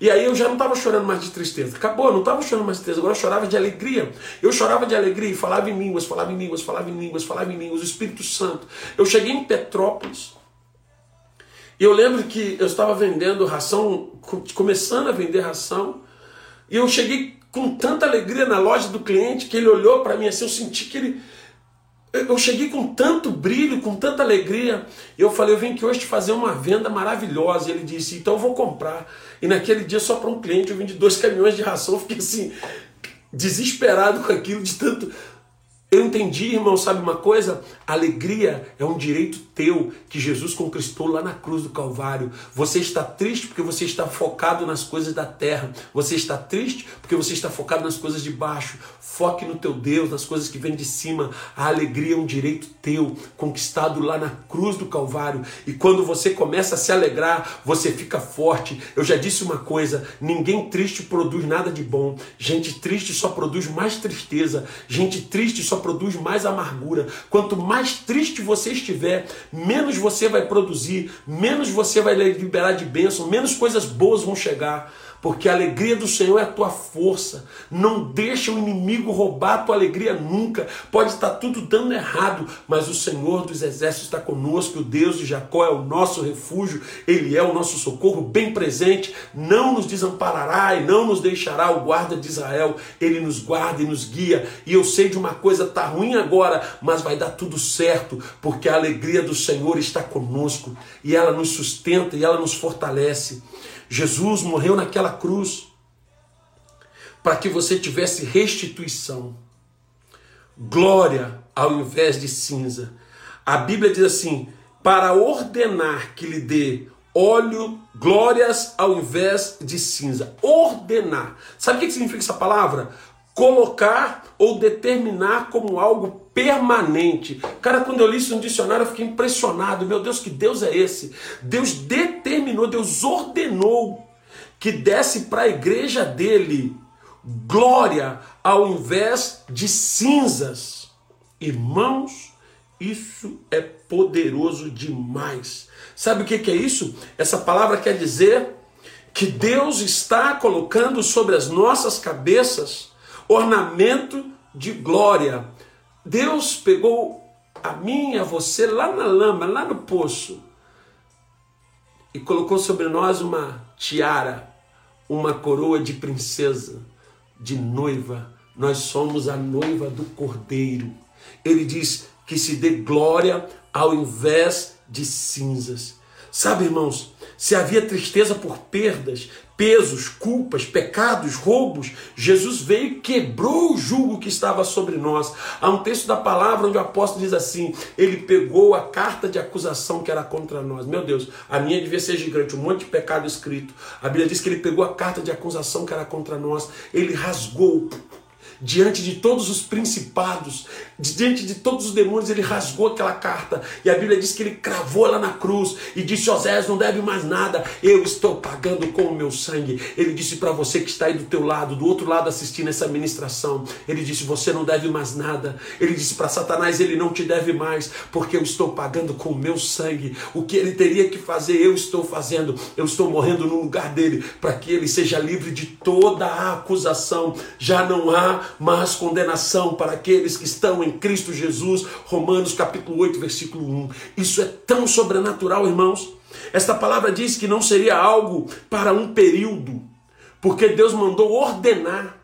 E aí eu já não estava chorando mais de tristeza. Acabou, eu não estava chorando mais de tristeza, agora eu chorava de alegria. Eu chorava de alegria e falava em línguas, falava em línguas, falava em línguas, falava em línguas, o Espírito Santo. Eu cheguei em Petrópolis. E eu lembro que eu estava vendendo ração, começando a vender ração, e eu cheguei com tanta alegria na loja do cliente que ele olhou para mim assim, eu senti que ele eu cheguei com tanto brilho, com tanta alegria. Eu falei, eu vim aqui hoje te fazer uma venda maravilhosa. E ele disse, então eu vou comprar. E naquele dia, só para um cliente, eu vendi dois caminhões de ração. Fiquei assim, desesperado com aquilo, de tanto eu entendi, irmão, sabe uma coisa? Alegria é um direito teu que Jesus conquistou lá na cruz do Calvário. Você está triste porque você está focado nas coisas da terra. Você está triste porque você está focado nas coisas de baixo. Foque no teu Deus, nas coisas que vêm de cima. A alegria é um direito teu, conquistado lá na cruz do Calvário. E quando você começa a se alegrar, você fica forte. Eu já disse uma coisa: ninguém triste produz nada de bom. Gente triste só produz mais tristeza. Gente triste só produz mais amargura. Quanto mais triste você estiver, menos você vai produzir, menos você vai liberar de bênção, menos coisas boas vão chegar porque a alegria do Senhor é a tua força. Não deixa o inimigo roubar a tua alegria nunca. Pode estar tudo dando errado, mas o Senhor dos exércitos está conosco, o Deus de Jacó é o nosso refúgio, ele é o nosso socorro bem presente, não nos desamparará e não nos deixará o guarda de Israel. Ele nos guarda e nos guia. E eu sei de uma coisa tá ruim agora, mas vai dar tudo certo, porque a alegria do Senhor está conosco e ela nos sustenta e ela nos fortalece. Jesus morreu naquela cruz para que você tivesse restituição, glória ao invés de cinza. A Bíblia diz assim: para ordenar que lhe dê óleo, glórias ao invés de cinza. Ordenar. Sabe o que significa essa palavra? Colocar ou determinar como algo permanente. Cara, quando eu li isso no dicionário, eu fiquei impressionado. Meu Deus, que Deus é esse? Deus determinou, Deus ordenou que desse para a igreja dele glória ao invés de cinzas. Irmãos, isso é poderoso demais. Sabe o que é isso? Essa palavra quer dizer que Deus está colocando sobre as nossas cabeças ornamento de glória Deus pegou a mim e a você lá na lama, lá no poço, e colocou sobre nós uma tiara, uma coroa de princesa, de noiva. Nós somos a noiva do cordeiro. Ele diz que se dê glória ao invés de cinzas. Sabe, irmãos, se havia tristeza por perdas, pesos, culpas, pecados, roubos, Jesus veio e quebrou o jugo que estava sobre nós. Há um texto da palavra onde o apóstolo diz assim: ele pegou a carta de acusação que era contra nós. Meu Deus, a minha devia ser gigante, um monte de pecado escrito. A Bíblia diz que ele pegou a carta de acusação que era contra nós, ele rasgou diante de todos os principados, diante de todos os demônios, ele rasgou aquela carta. E a Bíblia diz que ele cravou ela na cruz e disse: Osés, não deve mais nada, eu estou pagando com o meu sangue. Ele disse para você que está aí do teu lado, do outro lado assistindo essa ministração, ele disse: Você não deve mais nada. Ele disse para Satanás: Ele não te deve mais, porque eu estou pagando com o meu sangue. O que ele teria que fazer, eu estou fazendo. Eu estou morrendo no lugar dele, para que ele seja livre de toda a acusação. Já não há mas condenação para aqueles que estão em Cristo Jesus. Romanos capítulo 8, versículo 1. Isso é tão sobrenatural, irmãos. Esta palavra diz que não seria algo para um período, porque Deus mandou ordenar.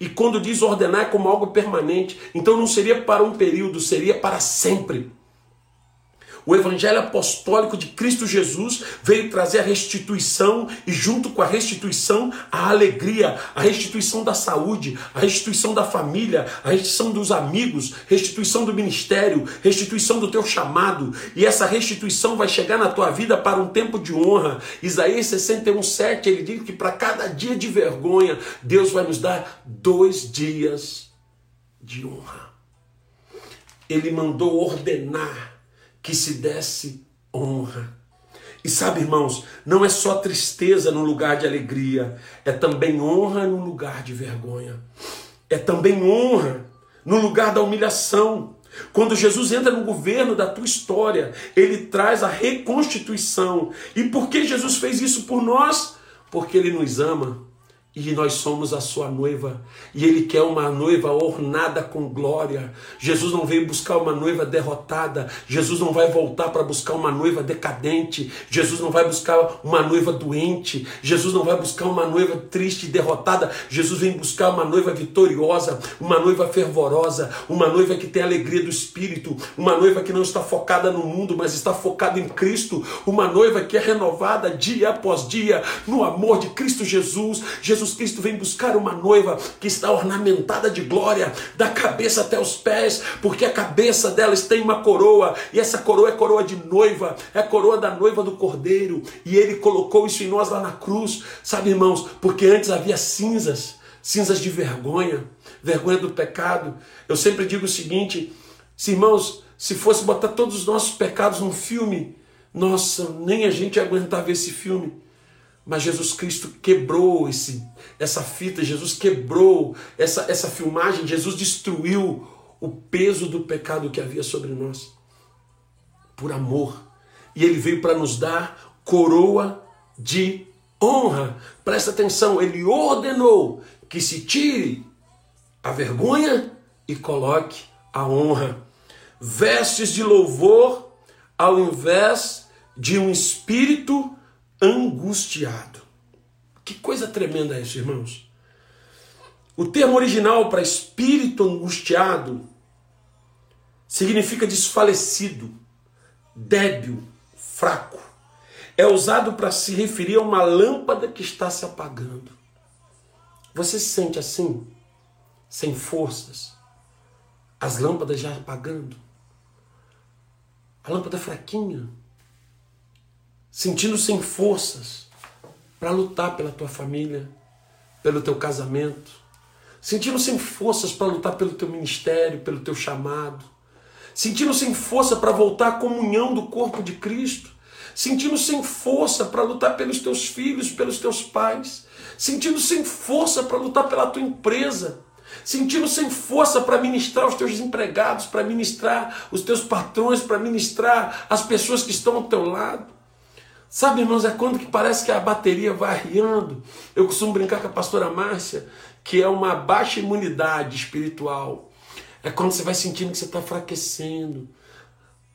E quando diz ordenar é como algo permanente, então não seria para um período, seria para sempre. O evangelho apostólico de Cristo Jesus veio trazer a restituição e, junto com a restituição, a alegria, a restituição da saúde, a restituição da família, a restituição dos amigos, restituição do ministério, restituição do teu chamado. E essa restituição vai chegar na tua vida para um tempo de honra. Isaías 61, 7, ele diz que para cada dia de vergonha, Deus vai nos dar dois dias de honra. Ele mandou ordenar que se desse honra. E sabe, irmãos, não é só tristeza no lugar de alegria, é também honra no lugar de vergonha. É também honra no lugar da humilhação. Quando Jesus entra no governo da tua história, ele traz a reconstituição. E por que Jesus fez isso por nós? Porque ele nos ama e nós somos a sua noiva. E Ele quer uma noiva ornada com glória. Jesus não veio buscar uma noiva derrotada. Jesus não vai voltar para buscar uma noiva decadente. Jesus não vai buscar uma noiva doente. Jesus não vai buscar uma noiva triste e derrotada. Jesus vem buscar uma noiva vitoriosa, uma noiva fervorosa, uma noiva que tem alegria do Espírito, uma noiva que não está focada no mundo, mas está focada em Cristo. Uma noiva que é renovada dia após dia no amor de Cristo Jesus. Jesus Jesus Cristo vem buscar uma noiva que está ornamentada de glória, da cabeça até os pés, porque a cabeça delas tem uma coroa, e essa coroa é coroa de noiva, é coroa da noiva do cordeiro, e ele colocou isso em nós lá na cruz, sabe, irmãos, porque antes havia cinzas, cinzas de vergonha, vergonha do pecado. Eu sempre digo o seguinte, se irmãos, se fosse botar todos os nossos pecados num filme, nossa, nem a gente ia aguentar ver esse filme. Mas Jesus Cristo quebrou esse, essa fita, Jesus quebrou essa, essa filmagem, Jesus destruiu o peso do pecado que havia sobre nós. Por amor. E ele veio para nos dar coroa de honra. Presta atenção, ele ordenou que se tire a vergonha e coloque a honra. Vestes de louvor ao invés de um espírito angustiado. Que coisa tremenda é isso, irmãos. O termo original para espírito angustiado significa desfalecido, débil, fraco. É usado para se referir a uma lâmpada que está se apagando. Você se sente assim, sem forças, as lâmpadas já apagando, a lâmpada fraquinha, sentindo sem forças para lutar pela tua família, pelo teu casamento, sentindo sem forças para lutar pelo teu ministério, pelo teu chamado, sentindo sem força para voltar à comunhão do corpo de Cristo, sentindo sem força para lutar pelos teus filhos, pelos teus pais, sentindo sem força para lutar pela tua empresa, sentindo sem força para ministrar os teus empregados, para ministrar os teus patrões, para ministrar as pessoas que estão ao teu lado. Sabe, irmãos, é quando que parece que a bateria vai arriando. Eu costumo brincar com a pastora Márcia, que é uma baixa imunidade espiritual. É quando você vai sentindo que você está enfraquecendo,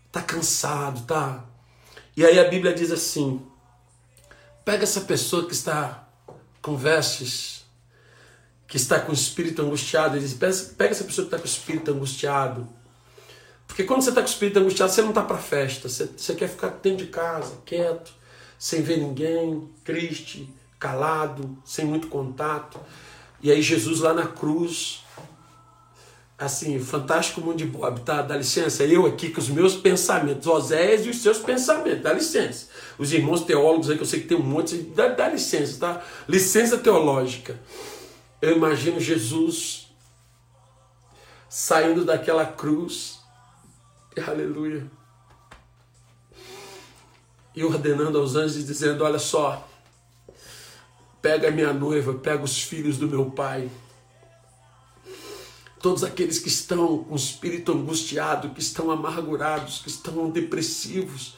está cansado, tá? E aí a Bíblia diz assim: pega essa pessoa que está com vestes, que está com o espírito angustiado, ele diz, pega essa pessoa que está com o espírito angustiado. Porque quando você está com o espírito angustiado, você não está para festa, você, você quer ficar dentro de casa, quieto, sem ver ninguém, triste, calado, sem muito contato. E aí Jesus lá na cruz, assim, fantástico mundo de Bob, tá? Dá licença, eu aqui com os meus pensamentos, Oséias e os seus pensamentos, dá licença. Os irmãos teólogos aí, que eu sei que tem um monte, dá, dá licença, tá? Licença teológica. Eu imagino Jesus saindo daquela cruz, aleluia, e ordenando aos anjos dizendo: Olha só, pega minha noiva, pega os filhos do meu pai. Todos aqueles que estão com o espírito angustiado, que estão amargurados, que estão depressivos,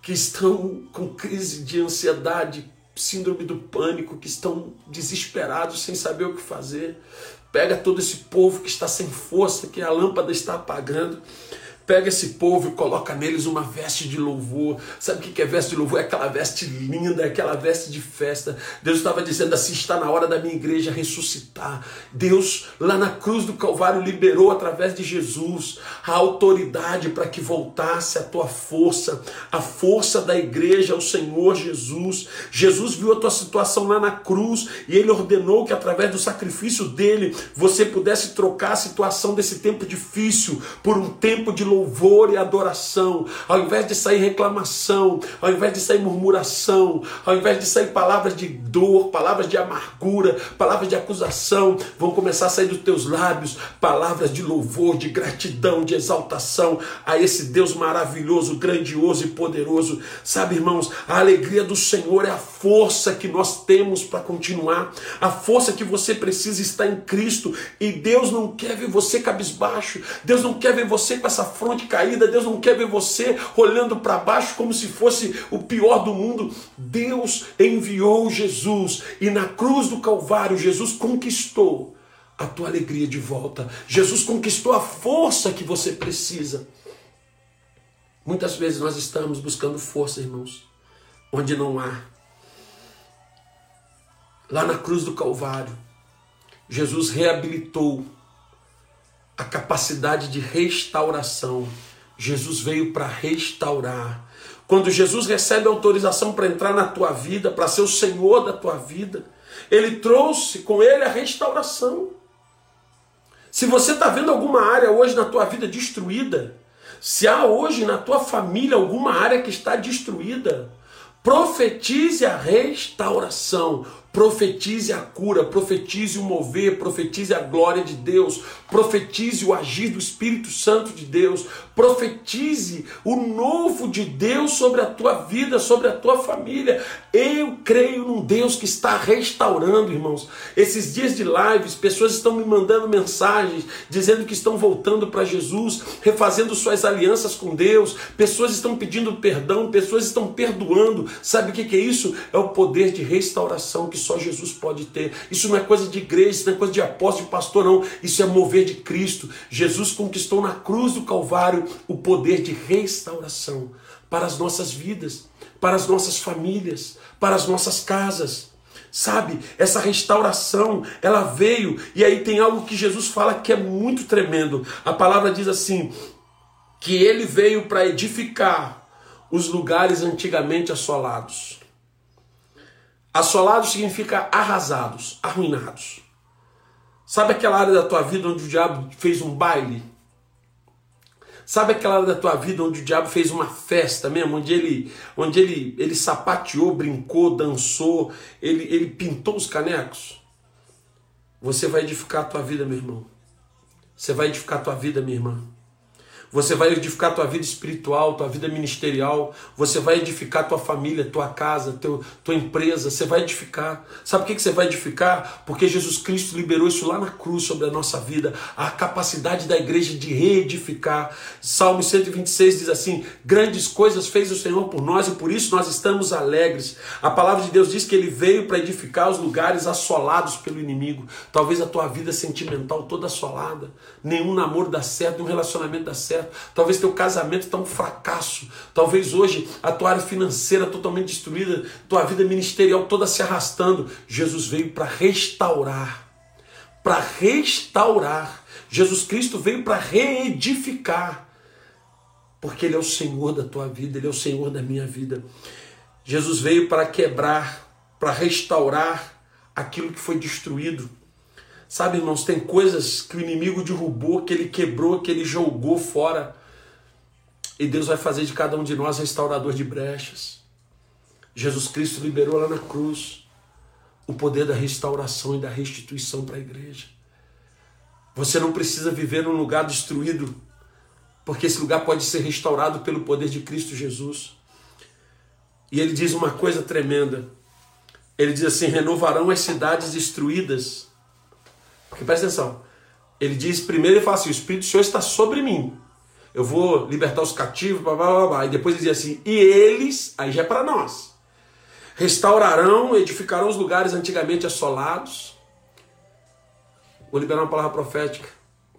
que estão com crise de ansiedade, síndrome do pânico, que estão desesperados sem saber o que fazer. Pega todo esse povo que está sem força, que a lâmpada está apagando Pega esse povo e coloca neles uma veste de louvor. Sabe o que é veste de louvor? É aquela veste linda, é aquela veste de festa. Deus estava dizendo assim: está na hora da minha igreja ressuscitar. Deus, lá na cruz do Calvário, liberou através de Jesus a autoridade para que voltasse a tua força, a força da igreja, o Senhor Jesus. Jesus viu a tua situação lá na cruz e ele ordenou que através do sacrifício dele você pudesse trocar a situação desse tempo difícil por um tempo de louvor e adoração, ao invés de sair reclamação, ao invés de sair murmuração, ao invés de sair palavras de dor, palavras de amargura, palavras de acusação, vão começar a sair dos teus lábios palavras de louvor, de gratidão, de exaltação a esse Deus maravilhoso, grandioso e poderoso. Sabe, irmãos, a alegria do Senhor é a força que nós temos para continuar, a força que você precisa está em Cristo e Deus não quer ver você cabisbaixo, Deus não quer ver você com essa fronte caída, Deus não quer ver você olhando para baixo como se fosse o pior do mundo. Deus enviou Jesus e na cruz do Calvário Jesus conquistou a tua alegria de volta. Jesus conquistou a força que você precisa. Muitas vezes nós estamos buscando força, irmãos, onde não há. Lá na cruz do Calvário, Jesus reabilitou a capacidade de restauração. Jesus veio para restaurar. Quando Jesus recebe autorização para entrar na tua vida, para ser o Senhor da tua vida, Ele trouxe com ele a restauração. Se você está vendo alguma área hoje na tua vida destruída, se há hoje na tua família alguma área que está destruída, profetize a restauração profetize a cura, profetize o mover, profetize a glória de Deus, profetize o agir do Espírito Santo de Deus, profetize o novo de Deus sobre a tua vida, sobre a tua família. Eu creio num Deus que está restaurando, irmãos. Esses dias de lives, pessoas estão me mandando mensagens dizendo que estão voltando para Jesus, refazendo suas alianças com Deus, pessoas estão pedindo perdão, pessoas estão perdoando. Sabe o que é isso? É o poder de restauração que só Jesus pode ter. Isso não é coisa de igreja, isso não é coisa de apóstolo, de pastor, não. Isso é mover de Cristo. Jesus conquistou na cruz do Calvário o poder de restauração para as nossas vidas, para as nossas famílias, para as nossas casas. Sabe, essa restauração, ela veio, e aí tem algo que Jesus fala que é muito tremendo. A palavra diz assim: que ele veio para edificar os lugares antigamente assolados. Assolados significa arrasados, arruinados. Sabe aquela área da tua vida onde o diabo fez um baile? Sabe aquela área da tua vida onde o diabo fez uma festa mesmo, onde ele, onde ele, ele sapateou, brincou, dançou, ele, ele pintou os canecos? Você vai edificar a tua vida, meu irmão. Você vai edificar a tua vida, minha irmã. Você vai edificar tua vida espiritual, tua vida ministerial. Você vai edificar tua família, tua casa, teu, tua empresa. Você vai edificar. Sabe por que você vai edificar? Porque Jesus Cristo liberou isso lá na cruz sobre a nossa vida. A capacidade da igreja de reedificar. Salmo 126 diz assim: Grandes coisas fez o Senhor por nós e por isso nós estamos alegres. A palavra de Deus diz que ele veio para edificar os lugares assolados pelo inimigo. Talvez a tua vida sentimental toda assolada. Nenhum namoro dá certo, nenhum relacionamento dá certo certo. Talvez teu casamento está um fracasso. Talvez hoje a tua área financeira totalmente destruída, tua vida ministerial toda se arrastando. Jesus veio para restaurar. Para restaurar. Jesus Cristo veio para reedificar. Porque Ele é o Senhor da tua vida, Ele é o Senhor da minha vida. Jesus veio para quebrar, para restaurar aquilo que foi destruído. Sabe, irmãos, tem coisas que o inimigo derrubou, que ele quebrou, que ele jogou fora. E Deus vai fazer de cada um de nós restaurador de brechas. Jesus Cristo liberou lá na cruz o poder da restauração e da restituição para a igreja. Você não precisa viver num lugar destruído, porque esse lugar pode ser restaurado pelo poder de Cristo Jesus. E ele diz uma coisa tremenda. Ele diz assim: renovarão as cidades destruídas porque presta atenção. Ele diz primeiro, ele fala assim: o Espírito do Senhor está sobre mim. Eu vou libertar os cativos, blá, blá, blá, blá. E depois ele diz assim: e eles, aí já é para nós, restaurarão, edificarão os lugares antigamente assolados. Vou liberar uma palavra profética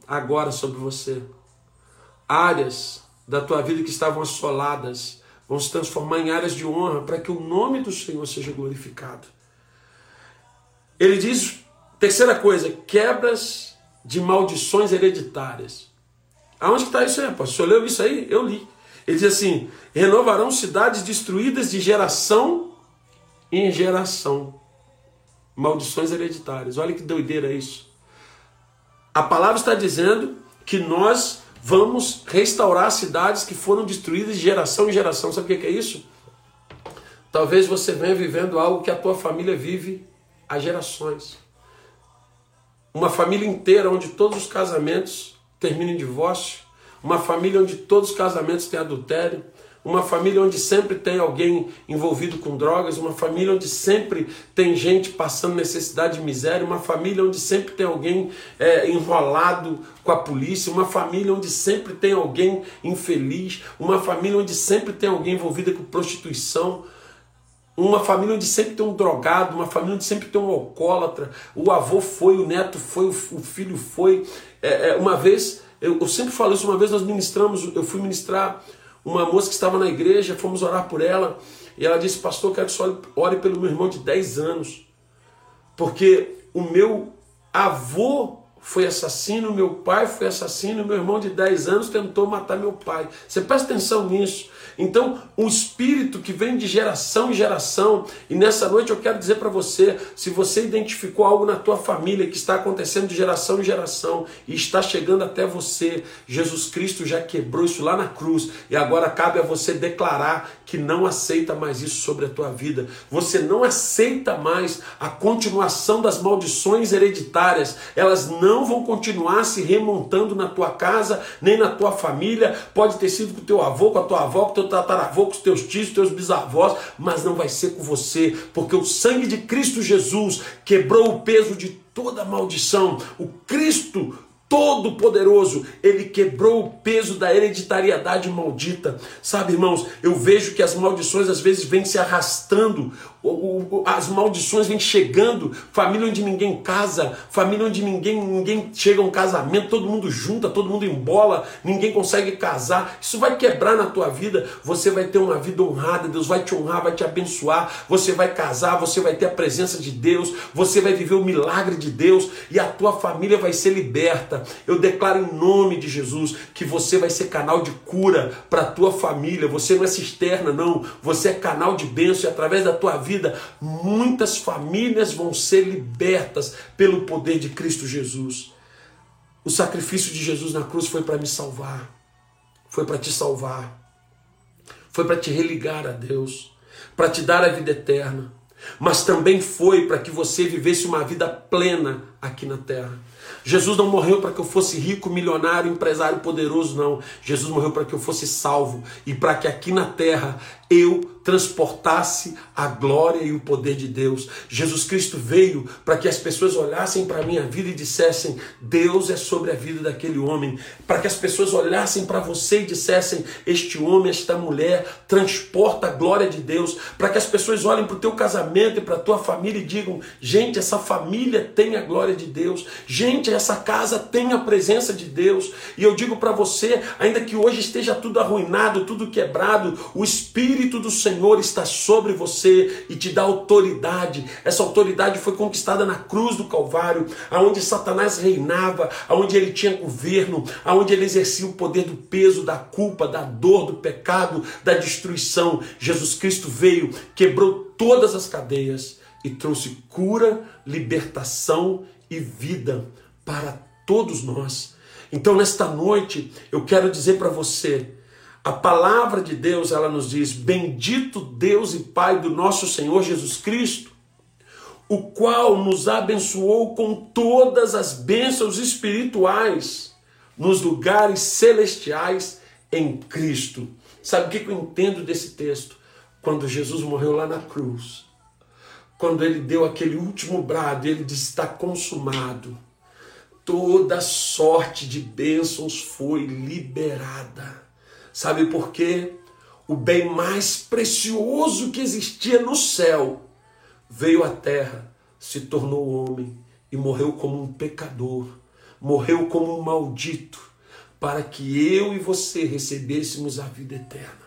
agora sobre você. Áreas da tua vida que estavam assoladas vão se transformar em áreas de honra para que o nome do Senhor seja glorificado. Ele diz Terceira coisa, quebras de maldições hereditárias. Aonde está isso aí? O senhor leu isso aí? Eu li. Ele diz assim: renovarão cidades destruídas de geração em geração. Maldições hereditárias. Olha que doideira isso. A palavra está dizendo que nós vamos restaurar cidades que foram destruídas de geração em geração. Sabe o que é isso? Talvez você venha vivendo algo que a tua família vive há gerações. Uma família inteira onde todos os casamentos terminam em divórcio. Uma família onde todos os casamentos têm adultério. Uma família onde sempre tem alguém envolvido com drogas. Uma família onde sempre tem gente passando necessidade e miséria. Uma família onde sempre tem alguém é, enrolado com a polícia. Uma família onde sempre tem alguém infeliz. Uma família onde sempre tem alguém envolvida com prostituição uma família onde sempre tem um drogado, uma família onde sempre tem um alcoólatra, o avô foi, o neto foi, o filho foi. É, é, uma vez, eu, eu, sempre falo isso, uma vez nós ministramos, eu fui ministrar uma moça que estava na igreja, fomos orar por ela, e ela disse, pastor, quero que você ore pelo meu irmão de 10 anos, porque o meu avô foi assassino, meu pai foi assassino, meu irmão de 10 anos tentou matar meu pai. Você presta atenção nisso. Então, um espírito que vem de geração em geração, e nessa noite eu quero dizer para você, se você identificou algo na tua família que está acontecendo de geração em geração e está chegando até você, Jesus Cristo já quebrou isso lá na cruz, e agora cabe a você declarar que não aceita mais isso sobre a tua vida. Você não aceita mais a continuação das maldições hereditárias. Elas não vão continuar se remontando na tua casa, nem na tua família. Pode ter sido com o teu avô, com a tua avó, com o teu tataravô, com os teus tios, teus bisavós, mas não vai ser com você, porque o sangue de Cristo Jesus quebrou o peso de toda maldição. O Cristo Todo-Poderoso, ele quebrou o peso da hereditariedade maldita. Sabe, irmãos, eu vejo que as maldições às vezes vêm se arrastando as maldições vêm chegando, família onde ninguém casa, família onde ninguém, ninguém chega a um casamento, todo mundo junta, todo mundo embola, ninguém consegue casar. Isso vai quebrar na tua vida. Você vai ter uma vida honrada, Deus vai te honrar, vai te abençoar. Você vai casar, você vai ter a presença de Deus, você vai viver o milagre de Deus e a tua família vai ser liberta. Eu declaro em nome de Jesus que você vai ser canal de cura para a tua família. Você não é cisterna, não. Você é canal de bênção e através da tua vida vida, muitas famílias vão ser libertas pelo poder de Cristo Jesus. O sacrifício de Jesus na cruz foi para me salvar, foi para te salvar, foi para te religar a Deus, para te dar a vida eterna, mas também foi para que você vivesse uma vida plena aqui na terra. Jesus não morreu para que eu fosse rico, milionário, empresário poderoso, não. Jesus morreu para que eu fosse salvo e para que aqui na terra eu transportasse a glória e o poder de Deus. Jesus Cristo veio para que as pessoas olhassem para a minha vida e dissessem: Deus é sobre a vida daquele homem. Para que as pessoas olhassem para você e dissessem: Este homem, esta mulher transporta a glória de Deus. Para que as pessoas olhem para o teu casamento e para a tua família e digam: Gente, essa família tem a glória de Deus. Gente, essa casa tem a presença de Deus. E eu digo para você, ainda que hoje esteja tudo arruinado, tudo quebrado, o Espírito do Senhor Senhor está sobre você e te dá autoridade. Essa autoridade foi conquistada na cruz do Calvário, aonde Satanás reinava, aonde ele tinha governo, aonde ele exercia o poder do peso, da culpa, da dor, do pecado, da destruição. Jesus Cristo veio, quebrou todas as cadeias e trouxe cura, libertação e vida para todos nós. Então, nesta noite, eu quero dizer para você a palavra de Deus, ela nos diz: Bendito Deus e Pai do nosso Senhor Jesus Cristo, o qual nos abençoou com todas as bênçãos espirituais nos lugares celestiais em Cristo. Sabe o que eu entendo desse texto? Quando Jesus morreu lá na cruz, quando ele deu aquele último brado, ele disse: Está consumado. Toda sorte de bênçãos foi liberada. Sabe por quê? O bem mais precioso que existia no céu veio à terra, se tornou homem e morreu como um pecador, morreu como um maldito, para que eu e você recebêssemos a vida eterna.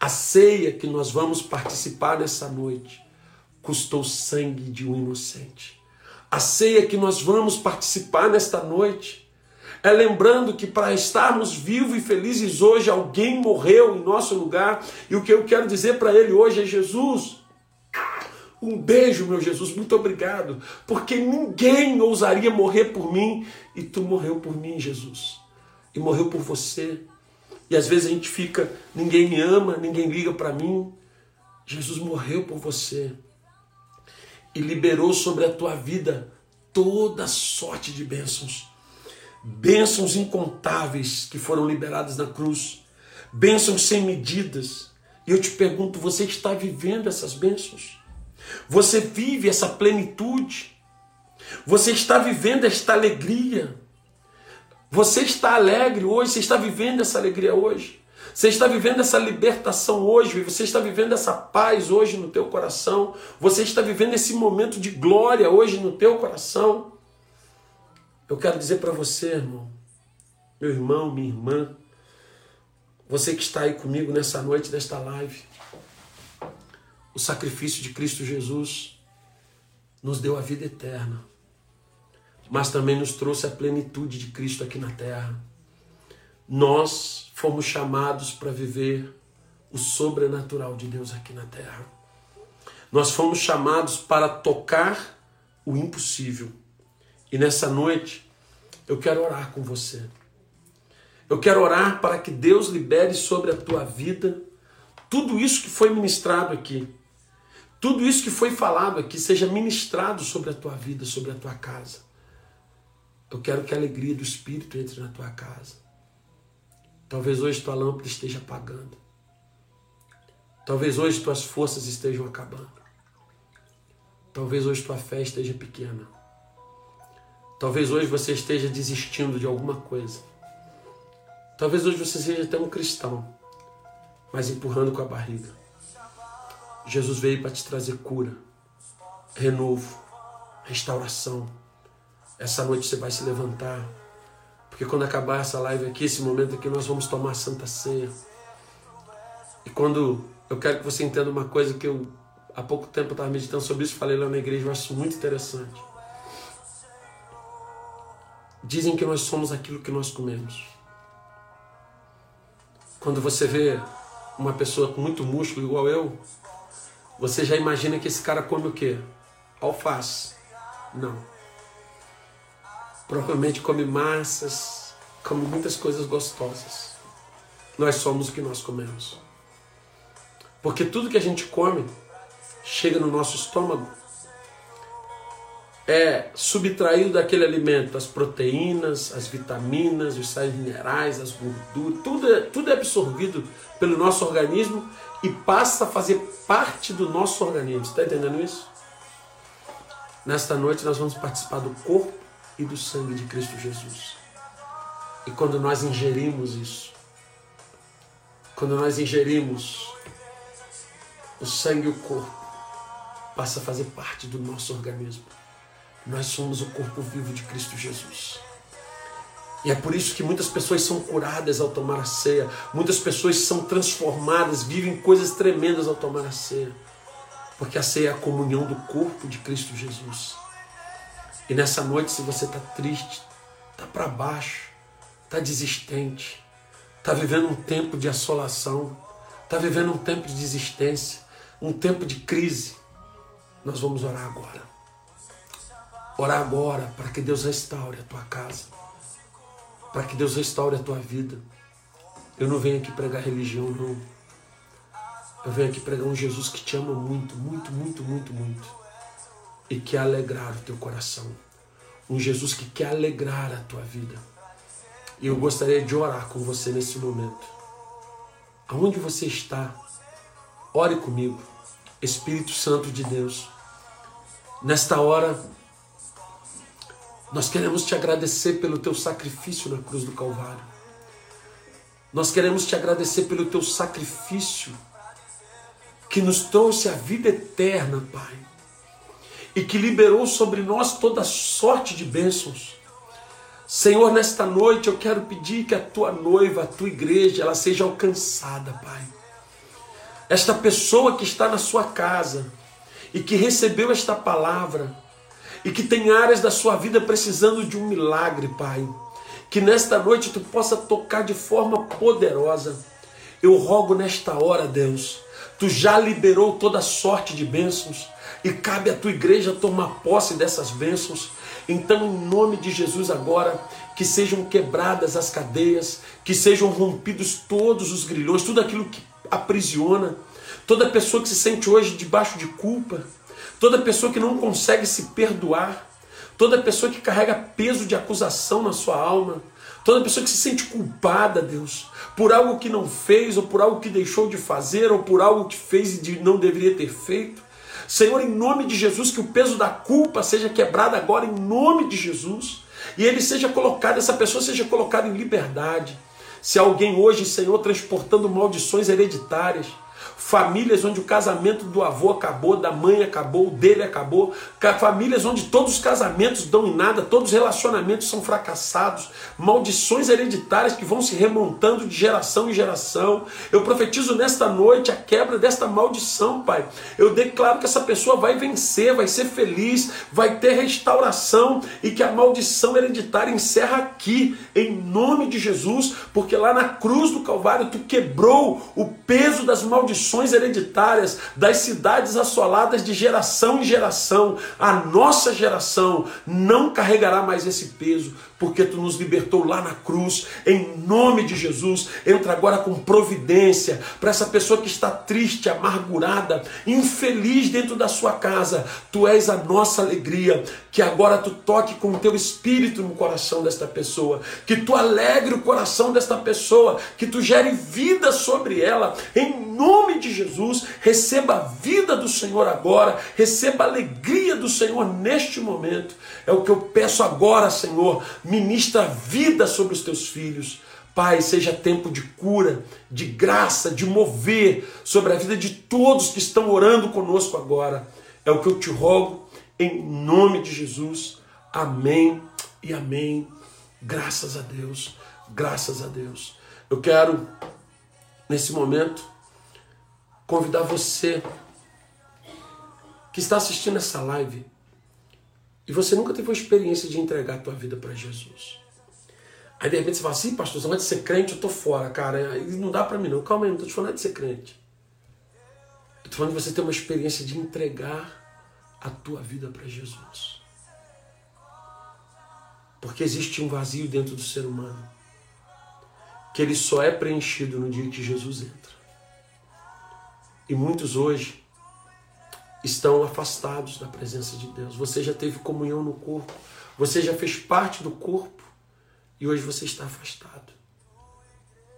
A ceia que nós vamos participar nessa noite custou sangue de um inocente. A ceia que nós vamos participar nesta noite é lembrando que para estarmos vivos e felizes hoje, alguém morreu em nosso lugar. E o que eu quero dizer para ele hoje é: Jesus, um beijo, meu Jesus, muito obrigado, porque ninguém ousaria morrer por mim e tu morreu por mim, Jesus, e morreu por você. E às vezes a gente fica, ninguém me ama, ninguém liga para mim. Jesus morreu por você e liberou sobre a tua vida toda sorte de bênçãos bênçãos incontáveis que foram liberadas na cruz, bênçãos sem medidas. E eu te pergunto, você está vivendo essas bênçãos? Você vive essa plenitude? Você está vivendo esta alegria? Você está alegre hoje? Você está vivendo essa alegria hoje? Você está vivendo essa libertação hoje, você está vivendo essa paz hoje no teu coração, você está vivendo esse momento de glória hoje no teu coração. Eu quero dizer para você, irmão, meu irmão, minha irmã, você que está aí comigo nessa noite desta live, o sacrifício de Cristo Jesus nos deu a vida eterna. mas também nos trouxe a plenitude de Cristo aqui na terra. Nós fomos chamados para viver o sobrenatural de Deus aqui na terra. Nós fomos chamados para tocar o impossível. E nessa noite eu quero orar com você. Eu quero orar para que Deus libere sobre a tua vida tudo isso que foi ministrado aqui. Tudo isso que foi falado aqui seja ministrado sobre a tua vida, sobre a tua casa. Eu quero que a alegria do Espírito entre na tua casa. Talvez hoje tua lâmpada esteja apagando. Talvez hoje tuas forças estejam acabando. Talvez hoje tua fé esteja pequena. Talvez hoje você esteja desistindo de alguma coisa. Talvez hoje você seja até um cristão, mas empurrando com a barriga. Jesus veio para te trazer cura, renovo, restauração. Essa noite você vai se levantar, porque quando acabar essa live aqui, esse momento aqui, nós vamos tomar a Santa Ceia. E quando eu quero que você entenda uma coisa que eu há pouco tempo estava meditando sobre isso, falei lá na igreja, eu acho muito interessante. Dizem que nós somos aquilo que nós comemos. Quando você vê uma pessoa com muito músculo igual eu, você já imagina que esse cara come o quê? Alface. Não. Provavelmente come massas, come muitas coisas gostosas. Nós somos o que nós comemos. Porque tudo que a gente come chega no nosso estômago é subtraído daquele alimento as proteínas, as vitaminas, os sais minerais, as gorduras, tudo é, tudo é absorvido pelo nosso organismo e passa a fazer parte do nosso organismo. Está entendendo isso? Nesta noite nós vamos participar do corpo e do sangue de Cristo Jesus. E quando nós ingerimos isso, quando nós ingerimos o sangue e o corpo, passa a fazer parte do nosso organismo. Nós somos o corpo vivo de Cristo Jesus. E é por isso que muitas pessoas são curadas ao tomar a ceia, muitas pessoas são transformadas, vivem coisas tremendas ao tomar a ceia, porque a ceia é a comunhão do corpo de Cristo Jesus. E nessa noite, se você está triste, está para baixo, está desistente, está vivendo um tempo de assolação, está vivendo um tempo de desistência, um tempo de crise, nós vamos orar agora. Orar agora para que Deus restaure a tua casa, para que Deus restaure a tua vida. Eu não venho aqui pregar religião, não. Eu venho aqui pregar um Jesus que te ama muito, muito, muito, muito, muito. E quer alegrar o teu coração. Um Jesus que quer alegrar a tua vida. E eu gostaria de orar com você nesse momento. Aonde você está, ore comigo. Espírito Santo de Deus. Nesta hora, nós queremos te agradecer pelo teu sacrifício na cruz do Calvário. Nós queremos te agradecer pelo teu sacrifício que nos trouxe a vida eterna, Pai, e que liberou sobre nós toda sorte de bênçãos. Senhor, nesta noite eu quero pedir que a tua noiva, a tua igreja, ela seja alcançada, Pai. Esta pessoa que está na sua casa e que recebeu esta palavra, e que tem áreas da sua vida precisando de um milagre, Pai. Que nesta noite tu possa tocar de forma poderosa. Eu rogo nesta hora, Deus, tu já liberou toda sorte de bênçãos e cabe à tua igreja tomar posse dessas bênçãos. Então, em nome de Jesus, agora, que sejam quebradas as cadeias, que sejam rompidos todos os grilhões, tudo aquilo que aprisiona, toda pessoa que se sente hoje debaixo de culpa, toda pessoa que não consegue se perdoar, toda pessoa que carrega peso de acusação na sua alma, toda pessoa que se sente culpada, Deus, por algo que não fez, ou por algo que deixou de fazer, ou por algo que fez e não deveria ter feito. Senhor, em nome de Jesus, que o peso da culpa seja quebrado agora, em nome de Jesus, e ele seja colocado, essa pessoa seja colocada em liberdade. Se alguém hoje, Senhor, transportando maldições hereditárias, famílias onde o casamento do avô acabou, da mãe acabou, dele acabou, famílias onde todos os casamentos dão em nada, todos os relacionamentos são fracassados, maldições hereditárias que vão se remontando de geração em geração. Eu profetizo nesta noite a quebra desta maldição, Pai. Eu declaro que essa pessoa vai vencer, vai ser feliz, vai ter restauração e que a maldição hereditária encerra aqui, em nome de Jesus, porque lá na cruz do Calvário tu quebrou o peso das maldições hereditárias das cidades assoladas de geração em geração. A nossa geração não carregará mais esse peso, porque tu nos libertou lá na cruz, em nome de Jesus. Entra agora com providência para essa pessoa que está triste, amargurada, infeliz dentro da sua casa. Tu és a nossa alegria. Que agora tu toque com o teu espírito no coração desta pessoa, que tu alegre o coração desta pessoa, que tu gere vida sobre ela, em nome de Jesus. Receba a vida do Senhor agora, receba a alegria do Senhor neste momento. É o que eu peço agora, Senhor ministra vida sobre os teus filhos. Pai, seja tempo de cura, de graça, de mover sobre a vida de todos que estão orando conosco agora. É o que eu te rogo, em nome de Jesus. Amém e amém. Graças a Deus, graças a Deus. Eu quero, nesse momento, convidar você que está assistindo essa live e você nunca teve a experiência de entregar a tua vida para Jesus. Aí de repente você fala assim, pastor, você vai de ser crente, eu tô fora, cara. Não dá para mim não. Calma aí, não tô te falando de ser crente. Eu tô falando de você ter uma experiência de entregar a tua vida para Jesus. Porque existe um vazio dentro do ser humano que ele só é preenchido no dia que Jesus entra. E muitos hoje estão afastados da presença de Deus. Você já teve comunhão no corpo, você já fez parte do corpo e hoje você está afastado.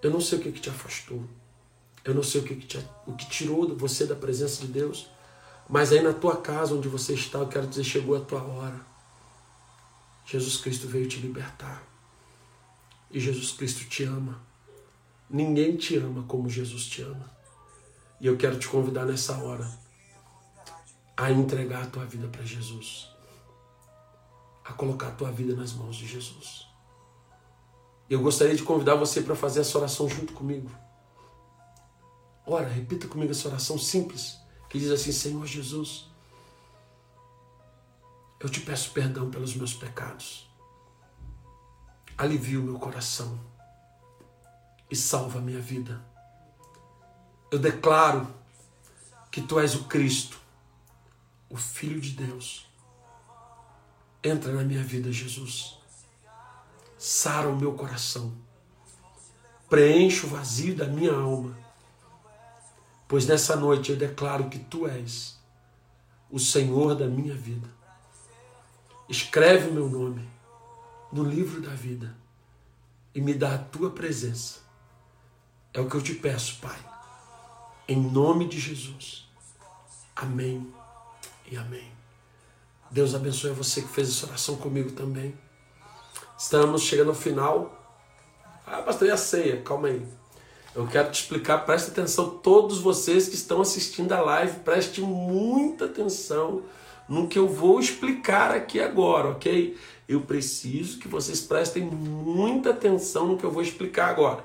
Eu não sei o que, que te afastou, eu não sei o que, que, te, o que tirou você da presença de Deus, mas aí na tua casa onde você está, eu quero dizer, chegou a tua hora. Jesus Cristo veio te libertar. E Jesus Cristo te ama. Ninguém te ama como Jesus te ama. E eu quero te convidar nessa hora a entregar a tua vida para Jesus, a colocar a tua vida nas mãos de Jesus. Eu gostaria de convidar você para fazer essa oração junto comigo. Ora, repita comigo essa oração simples, que diz assim: Senhor Jesus, eu te peço perdão pelos meus pecados. Alivia o meu coração e salva a minha vida. Eu declaro que tu és o Cristo, o Filho de Deus. Entra na minha vida, Jesus. Sara o meu coração. Preenche o vazio da minha alma. Pois nessa noite eu declaro que tu és o Senhor da minha vida. Escreve o meu nome no livro da vida e me dá a tua presença. É o que eu te peço, Pai. Em nome de Jesus. Amém e amém. Deus abençoe você que fez essa oração comigo também. Estamos chegando ao final. Ah, pastor, e a ceia? Calma aí. Eu quero te explicar, preste atenção, todos vocês que estão assistindo a live, preste muita atenção no que eu vou explicar aqui agora, ok? Eu preciso que vocês prestem muita atenção no que eu vou explicar agora.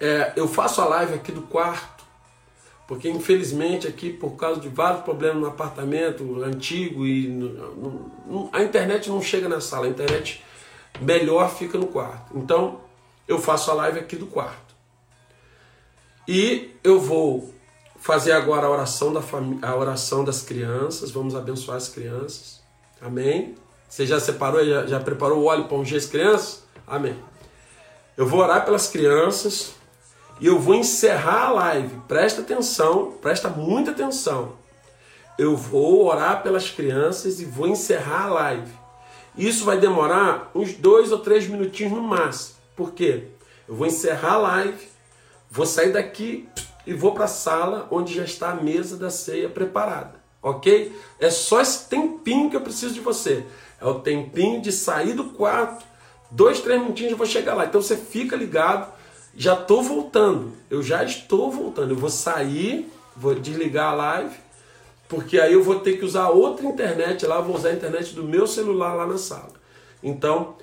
É, eu faço a live aqui do quarto porque infelizmente aqui, por causa de vários problemas no apartamento antigo e a internet não chega na sala, a internet melhor fica no quarto. Então eu faço a live aqui do quarto. E eu vou fazer agora a oração, da a oração das crianças, vamos abençoar as crianças. Amém? Você já separou, já, já preparou o óleo para ungir as crianças? Amém. Eu vou orar pelas crianças, e eu vou encerrar a live. Presta atenção, presta muita atenção. Eu vou orar pelas crianças e vou encerrar a live. Isso vai demorar uns dois ou três minutinhos no máximo. Por quê? Eu vou encerrar a live, vou sair daqui e vou para a sala onde já está a mesa da ceia preparada. Ok? É só esse tempinho que eu preciso de você. É o tempinho de sair do quarto. Dois, três minutinhos eu vou chegar lá. Então você fica ligado já estou voltando. Eu já estou voltando. Eu vou sair, vou desligar a live, porque aí eu vou ter que usar outra internet lá, vou usar a internet do meu celular lá na sala. Então,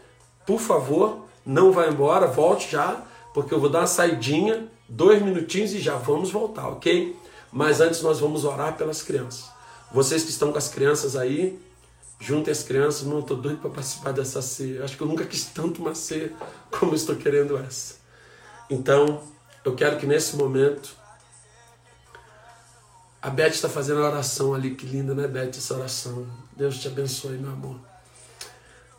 por favor, não vá embora, volte já, porque eu vou dar uma saidinha, dois minutinhos e já vamos voltar, ok? Mas antes nós vamos orar pelas crianças. Vocês que estão com as crianças aí, juntem as crianças. Não estou doido para participar dessa ceia. Acho que eu nunca quis tanto uma ceia como estou querendo essa. Então, eu quero que nesse momento. A Beth está fazendo a oração ali. Que linda, né, Beth, essa oração. Deus te abençoe, meu amor.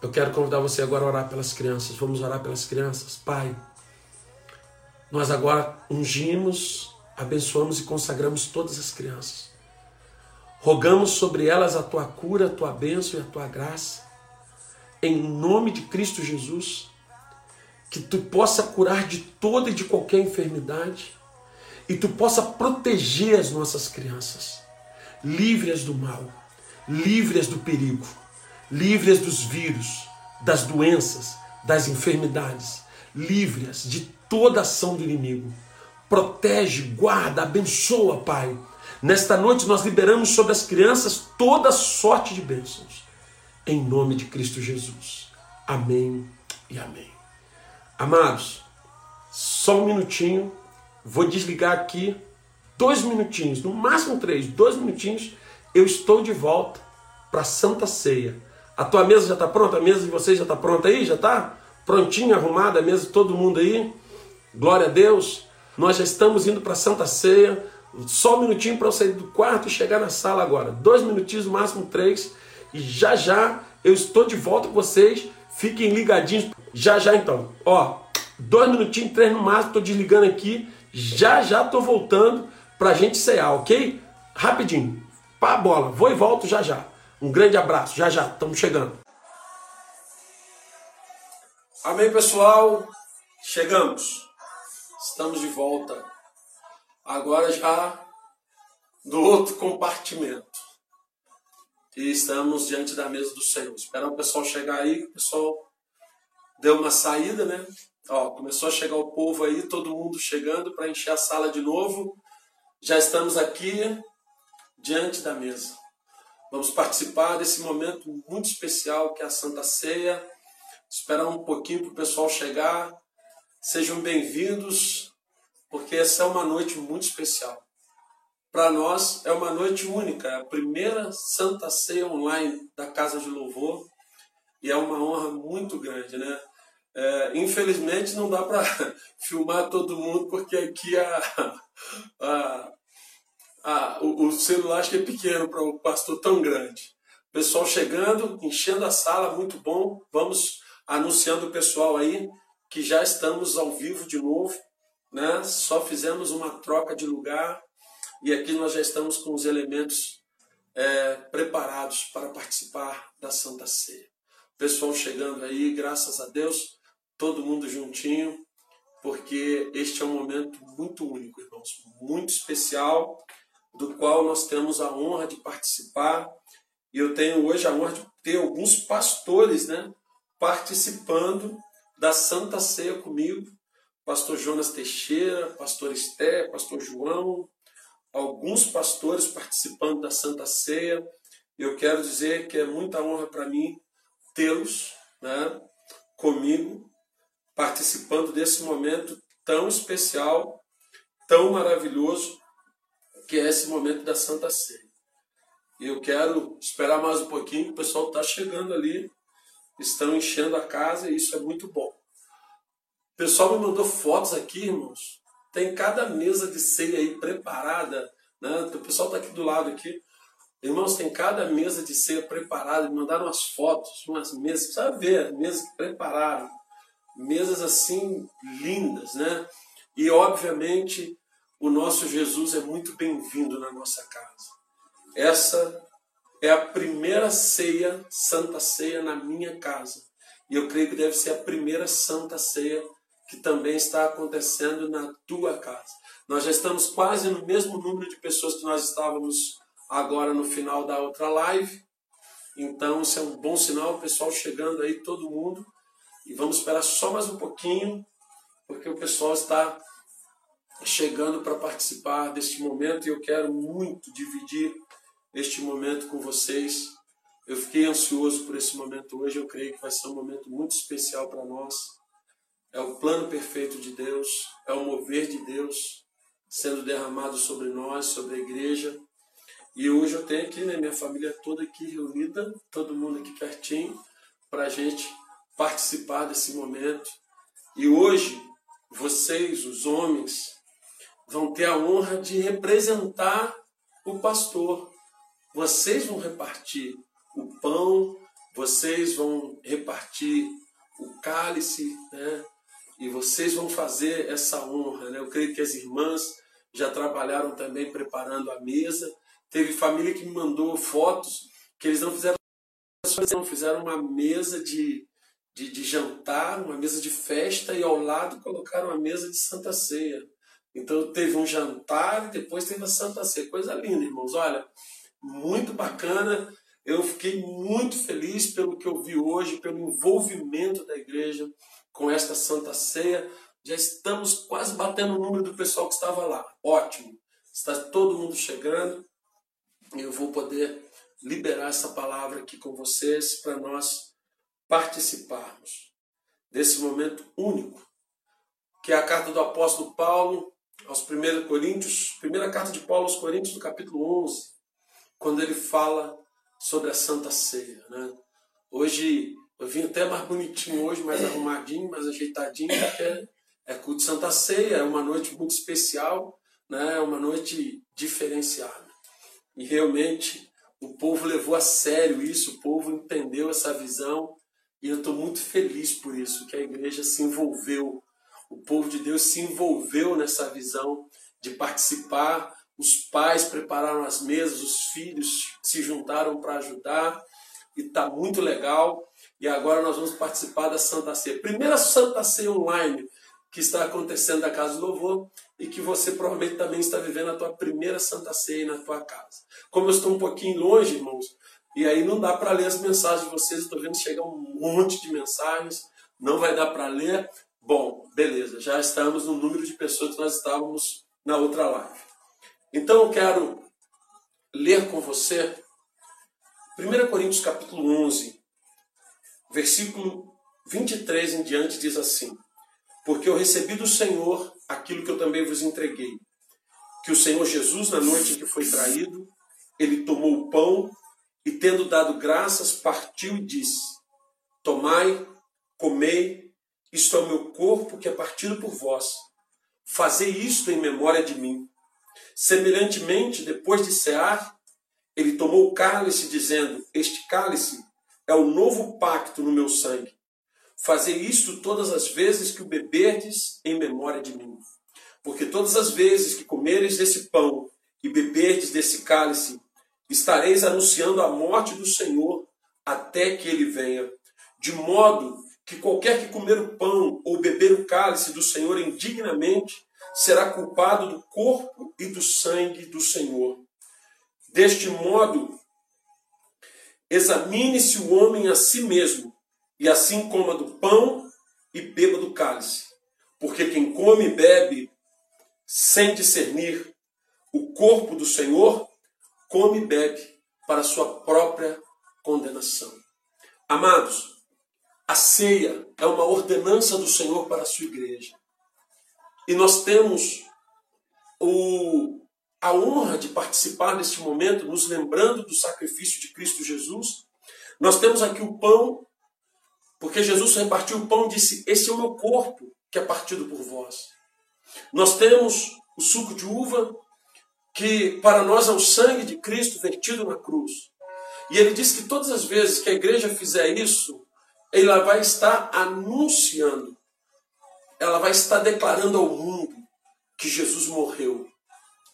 Eu quero convidar você agora a orar pelas crianças. Vamos orar pelas crianças? Pai, nós agora ungimos, abençoamos e consagramos todas as crianças. Rogamos sobre elas a tua cura, a tua bênção e a tua graça. Em nome de Cristo Jesus, que tu possa curar de toda e de qualquer enfermidade e tu possa proteger as nossas crianças, livres do mal, livres do perigo, livres dos vírus, das doenças, das enfermidades, livres de toda ação do inimigo. Protege, guarda, abençoa, Pai. Nesta noite nós liberamos sobre as crianças toda sorte de bênçãos. Em nome de Cristo Jesus. Amém e amém. Amados, só um minutinho. Vou desligar aqui. Dois minutinhos, no máximo três, dois minutinhos. Eu estou de volta para Santa Ceia. A tua mesa já está pronta? A mesa de vocês já está pronta aí? Já está? Prontinha, arrumada a mesa de todo mundo aí? Glória a Deus. Nós já estamos indo para Santa Ceia. Só um minutinho para eu sair do quarto e chegar na sala agora. Dois minutinhos, no máximo três. E já já eu estou de volta com vocês. Fiquem ligadinhos. Já já então. Ó, dois minutinhos, três no máximo. Estou desligando aqui. Já já estou voltando para a gente cear, ok? Rapidinho. Pá bola. Vou e volto já já. Um grande abraço, já já, estamos chegando. Amém, pessoal? Chegamos. Estamos de volta. Agora já do outro compartimento. E estamos diante da mesa do Senhor. Esperando o pessoal chegar aí, o pessoal deu uma saída, né? Ó, começou a chegar o povo aí, todo mundo chegando para encher a sala de novo. Já estamos aqui diante da mesa. Vamos participar desse momento muito especial que é a Santa Ceia. Esperar um pouquinho para o pessoal chegar. Sejam bem-vindos, porque essa é uma noite muito especial. Para nós é uma noite única, é a primeira Santa Ceia online da Casa de Louvor e é uma honra muito grande, né? É, infelizmente não dá para filmar todo mundo porque aqui a, a, ah, o, o celular acho que é pequeno para o pastor tão grande. Pessoal chegando, enchendo a sala, muito bom. Vamos anunciando o pessoal aí que já estamos ao vivo de novo, né? Só fizemos uma troca de lugar e aqui nós já estamos com os elementos é, preparados para participar da Santa Ceia. Pessoal chegando aí, graças a Deus, todo mundo juntinho, porque este é um momento muito único, irmãos, muito especial do qual nós temos a honra de participar. E eu tenho hoje a honra de ter alguns pastores né, participando da Santa Ceia comigo. Pastor Jonas Teixeira, pastor Esté, pastor João, alguns pastores participando da Santa Ceia. Eu quero dizer que é muita honra para mim tê-los né, comigo, participando desse momento tão especial, tão maravilhoso, que é esse momento da Santa Ceia. E eu quero esperar mais um pouquinho, o pessoal está chegando ali, estão enchendo a casa e isso é muito bom. O pessoal me mandou fotos aqui, irmãos. Tem cada mesa de ceia aí preparada. Né? O pessoal está aqui do lado aqui. Irmãos, tem cada mesa de ceia preparada. Me mandaram umas fotos, umas mesas. Precisa ver, mesas que prepararam. Mesas assim lindas, né? E obviamente o nosso Jesus é muito bem-vindo na nossa casa. Essa é a primeira ceia, santa ceia na minha casa. E eu creio que deve ser a primeira santa ceia que também está acontecendo na tua casa. Nós já estamos quase no mesmo número de pessoas que nós estávamos agora no final da outra live. Então, isso é um bom sinal, o pessoal chegando aí, todo mundo. E vamos esperar só mais um pouquinho porque o pessoal está chegando para participar deste momento e eu quero muito dividir este momento com vocês. Eu fiquei ansioso por esse momento hoje, eu creio que vai ser um momento muito especial para nós. É o plano perfeito de Deus, é o mover de Deus sendo derramado sobre nós, sobre a igreja. E hoje eu tenho aqui, né, minha família toda aqui reunida, todo mundo aqui pertinho, para a gente participar desse momento. E hoje, vocês, os homens, vão ter a honra de representar o pastor. Vocês vão repartir o pão, vocês vão repartir o cálice, né? E vocês vão fazer essa honra, né? Eu creio que as irmãs já trabalharam também preparando a mesa. Teve família que me mandou fotos que eles não fizeram não fizeram uma mesa de, de, de jantar, uma mesa de festa e ao lado colocaram a mesa de Santa Ceia. Então teve um jantar e depois teve a Santa Ceia. Coisa linda, irmãos. Olha, muito bacana. Eu fiquei muito feliz pelo que eu vi hoje, pelo envolvimento da igreja com esta Santa Ceia. Já estamos quase batendo o número do pessoal que estava lá. Ótimo. Está todo mundo chegando. Eu vou poder liberar essa palavra aqui com vocês para nós participarmos desse momento único, que é a carta do apóstolo Paulo aos 1 Coríntios, primeira carta de Paulo aos Coríntios, no capítulo 11, quando ele fala sobre a Santa Ceia. Né? Hoje, eu vim até mais bonitinho hoje, mais arrumadinho, mais ajeitadinho, porque é culto de Santa Ceia, é uma noite muito especial, né? é uma noite diferenciada. E realmente o povo levou a sério isso, o povo entendeu essa visão, e eu estou muito feliz por isso, que a igreja se envolveu o povo de Deus se envolveu nessa visão de participar. Os pais prepararam as mesas, os filhos se juntaram para ajudar e está muito legal. E agora nós vamos participar da Santa Ceia. Primeira Santa Ceia online que está acontecendo da Casa do Louvor e que você provavelmente também está vivendo a tua primeira Santa Ceia na tua casa. Como eu estou um pouquinho longe, irmãos, e aí não dá para ler as mensagens de vocês, estou vendo chegar um monte de mensagens, não vai dar para ler, Bom, beleza, já estamos no número de pessoas que nós estávamos na outra live. Então eu quero ler com você 1 Coríntios capítulo 11, versículo 23 em diante diz assim: Porque eu recebi do Senhor aquilo que eu também vos entreguei, que o Senhor Jesus na noite em que foi traído, ele tomou o pão e tendo dado graças, partiu e disse: Tomai, comei, isto é o meu corpo que é partido por vós. Fazei isto em memória de mim. Semelhantemente, depois de cear, ele tomou o cálice, dizendo: Este cálice é o novo pacto no meu sangue. Fazei isto todas as vezes que o beberdes em memória de mim. Porque todas as vezes que comereis desse pão e beberdes desse cálice, estareis anunciando a morte do Senhor até que ele venha. De modo que qualquer que comer o pão ou beber o cálice do Senhor indignamente será culpado do corpo e do sangue do Senhor. Deste modo, examine-se o homem a si mesmo, e assim coma do pão e beba do cálice. Porque quem come e bebe sem discernir o corpo do Senhor, come e bebe para sua própria condenação. Amados, a ceia é uma ordenança do Senhor para a sua igreja. E nós temos o, a honra de participar neste momento, nos lembrando do sacrifício de Cristo Jesus. Nós temos aqui o pão, porque Jesus repartiu o pão e disse: Esse é o meu corpo que é partido por vós. Nós temos o suco de uva, que para nós é o sangue de Cristo vertido na cruz. E ele diz que todas as vezes que a igreja fizer isso, ela vai estar anunciando, ela vai estar declarando ao mundo que Jesus morreu,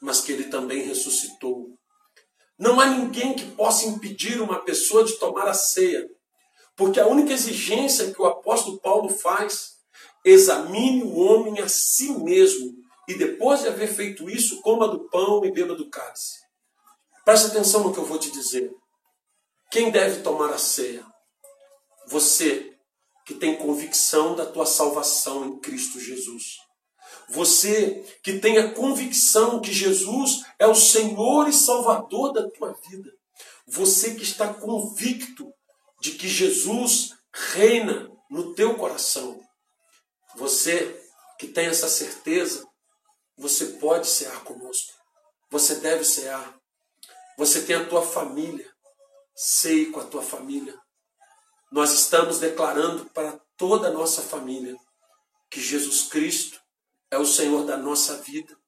mas que ele também ressuscitou. Não há ninguém que possa impedir uma pessoa de tomar a ceia, porque a única exigência que o apóstolo Paulo faz, examine o homem a si mesmo, e depois de haver feito isso, coma do pão e beba do cálice. Preste atenção no que eu vou te dizer. Quem deve tomar a ceia? você que tem convicção da tua salvação em Cristo Jesus. Você que tem a convicção que Jesus é o Senhor e Salvador da tua vida. Você que está convicto de que Jesus reina no teu coração. Você que tem essa certeza, você pode cear conosco. Você deve cear. Você tem a tua família. Sei com a tua família. Nós estamos declarando para toda a nossa família que Jesus Cristo é o Senhor da nossa vida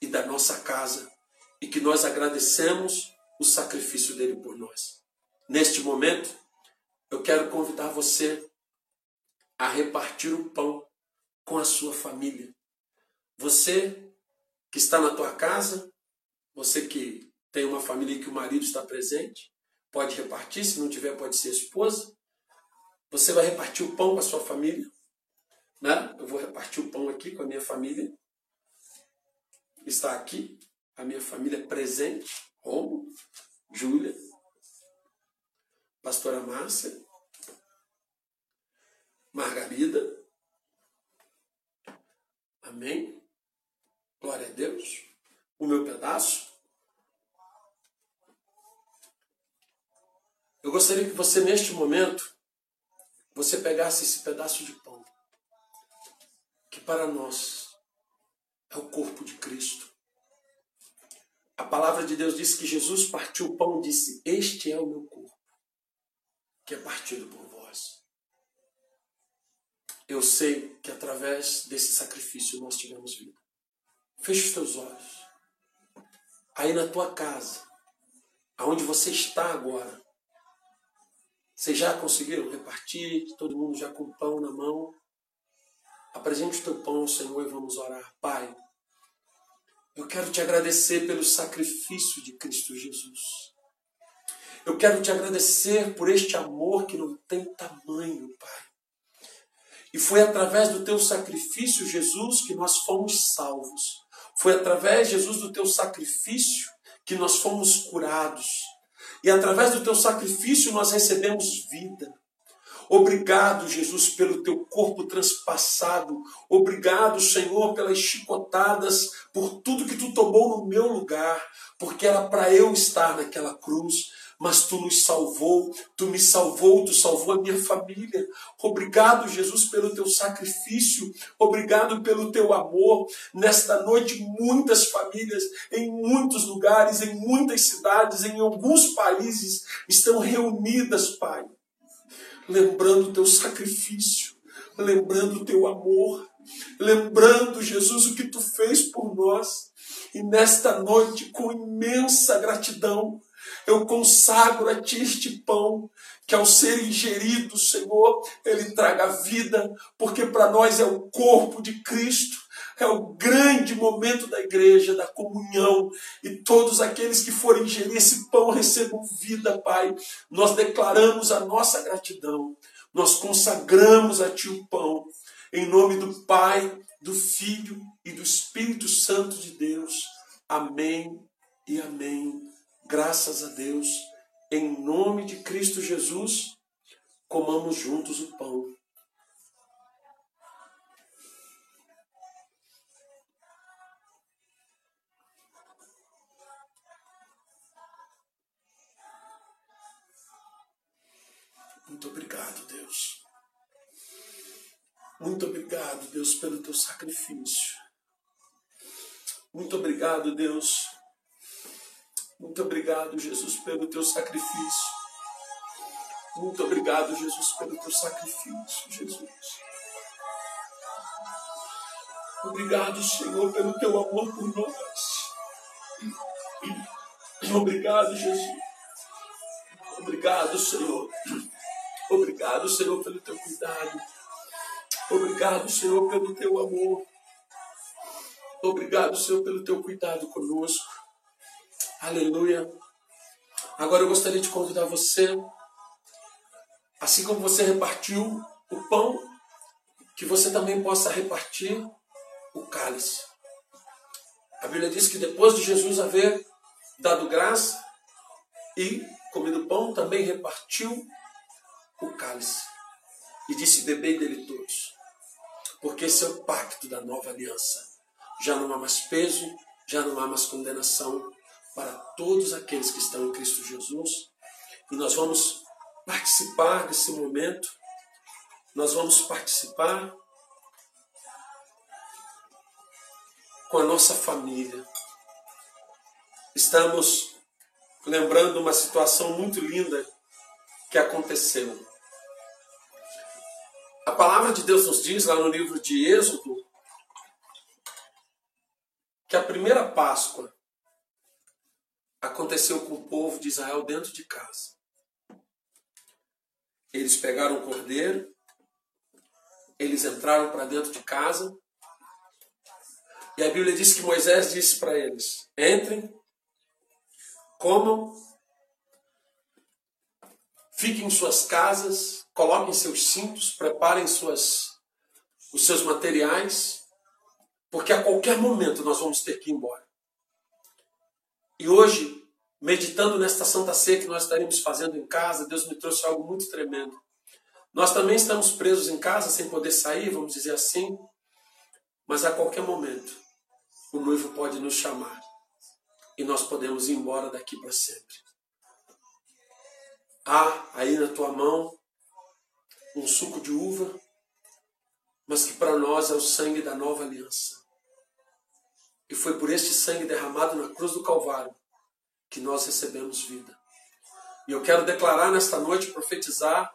e da nossa casa e que nós agradecemos o sacrifício dele por nós. Neste momento, eu quero convidar você a repartir o pão com a sua família. Você que está na tua casa, você que tem uma família em que o marido está presente, pode repartir, se não tiver, pode ser esposa. Você vai repartir o pão com a sua família. Né? Eu vou repartir o pão aqui com a minha família. Está aqui a minha família presente. Romo, Júlia, pastora Márcia, Margarida. Amém? Glória a Deus. O meu pedaço. Eu gostaria que você, neste momento, você pegasse esse pedaço de que para nós é o corpo de Cristo. A palavra de Deus diz que Jesus partiu o pão e disse: Este é o meu corpo, que é partido por vós. Eu sei que através desse sacrifício nós tivemos vida. Feche os teus olhos. Aí na tua casa, aonde você está agora, vocês já conseguiram repartir? Todo mundo já com pão na mão? Apresente o teu pão Senhor e vamos orar. Pai, eu quero te agradecer pelo sacrifício de Cristo Jesus. Eu quero te agradecer por este amor que não tem tamanho, Pai. E foi através do teu sacrifício, Jesus, que nós fomos salvos. Foi através, Jesus, do teu sacrifício que nós fomos curados. E através do teu sacrifício nós recebemos vida. Obrigado, Jesus, pelo teu corpo transpassado. Obrigado, Senhor, pelas chicotadas, por tudo que tu tomou no meu lugar, porque era para eu estar naquela cruz mas tu nos salvou, tu me salvou, tu salvou a minha família. Obrigado, Jesus, pelo teu sacrifício, obrigado pelo teu amor. Nesta noite, muitas famílias, em muitos lugares, em muitas cidades, em alguns países, estão reunidas, Pai, lembrando o teu sacrifício, lembrando o teu amor, lembrando, Jesus, o que tu fez por nós. E nesta noite, com imensa gratidão, eu consagro a ti este pão, que ao ser ingerido, Senhor, ele traga vida, porque para nós é o corpo de Cristo, é o grande momento da igreja, da comunhão, e todos aqueles que forem ingerir esse pão recebam vida, Pai. Nós declaramos a nossa gratidão, nós consagramos a Ti o pão, em nome do Pai, do Filho e do Espírito Santo de Deus. Amém e amém. Graças a Deus, em nome de Cristo Jesus, comamos juntos o pão. Muito obrigado, Deus. Muito obrigado, Deus, pelo teu sacrifício. Muito obrigado, Deus, muito obrigado, Jesus, pelo teu sacrifício. Muito obrigado, Jesus, pelo teu sacrifício, Jesus. Obrigado, Senhor, pelo teu amor por nós. Obrigado, Jesus. Obrigado, Senhor. Obrigado, Senhor, pelo teu cuidado. Obrigado, Senhor, pelo teu amor. Obrigado, Senhor, pelo teu cuidado conosco. Aleluia. Agora eu gostaria de convidar você, assim como você repartiu o pão, que você também possa repartir o cálice. A Bíblia diz que depois de Jesus haver dado graça e comido pão, também repartiu o cálice. e disse: Bebei dele todos, porque esse é o pacto da nova aliança. Já não há mais peso, já não há mais condenação para todos aqueles que estão em Cristo Jesus. E nós vamos participar desse momento, nós vamos participar com a nossa família. Estamos lembrando uma situação muito linda que aconteceu. A palavra de Deus nos diz lá no livro de Êxodo que a primeira Páscoa aconteceu com o povo de Israel dentro de casa. Eles pegaram o cordeiro, eles entraram para dentro de casa, e a Bíblia diz que Moisés disse para eles: entrem, comam, fiquem em suas casas, coloquem seus cintos, preparem suas, os seus materiais, porque a qualquer momento nós vamos ter que ir embora. E hoje, meditando nesta Santa Ceia que nós estaremos fazendo em casa, Deus me trouxe algo muito tremendo. Nós também estamos presos em casa, sem poder sair, vamos dizer assim, mas a qualquer momento o noivo pode nos chamar e nós podemos ir embora daqui para sempre. Há aí na tua mão um suco de uva, mas que para nós é o sangue da nova aliança. E foi por este sangue derramado na cruz do Calvário que nós recebemos vida. E eu quero declarar nesta noite, profetizar,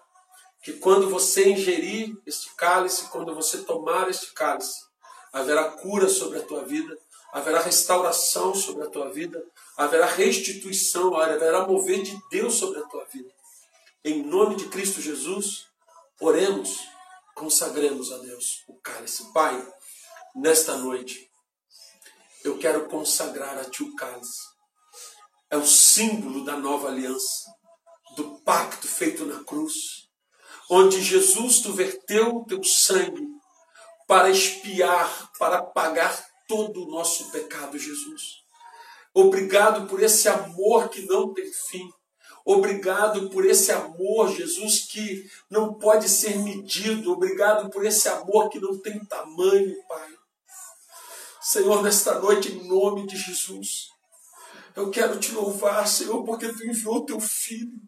que quando você ingerir este cálice, quando você tomar este cálice, haverá cura sobre a tua vida, haverá restauração sobre a tua vida, haverá restituição, haverá mover de Deus sobre a tua vida. Em nome de Cristo Jesus, oremos, consagremos a Deus o cálice. Pai, nesta noite, eu quero consagrar a Ti o cálice. É o símbolo da nova aliança, do pacto feito na cruz, onde Jesus tu verteu o teu sangue para expiar, para pagar todo o nosso pecado, Jesus. Obrigado por esse amor que não tem fim. Obrigado por esse amor, Jesus, que não pode ser medido. Obrigado por esse amor que não tem tamanho, Pai. Senhor, nesta noite, em nome de Jesus, eu quero te louvar, Senhor, porque tu enviou teu filho.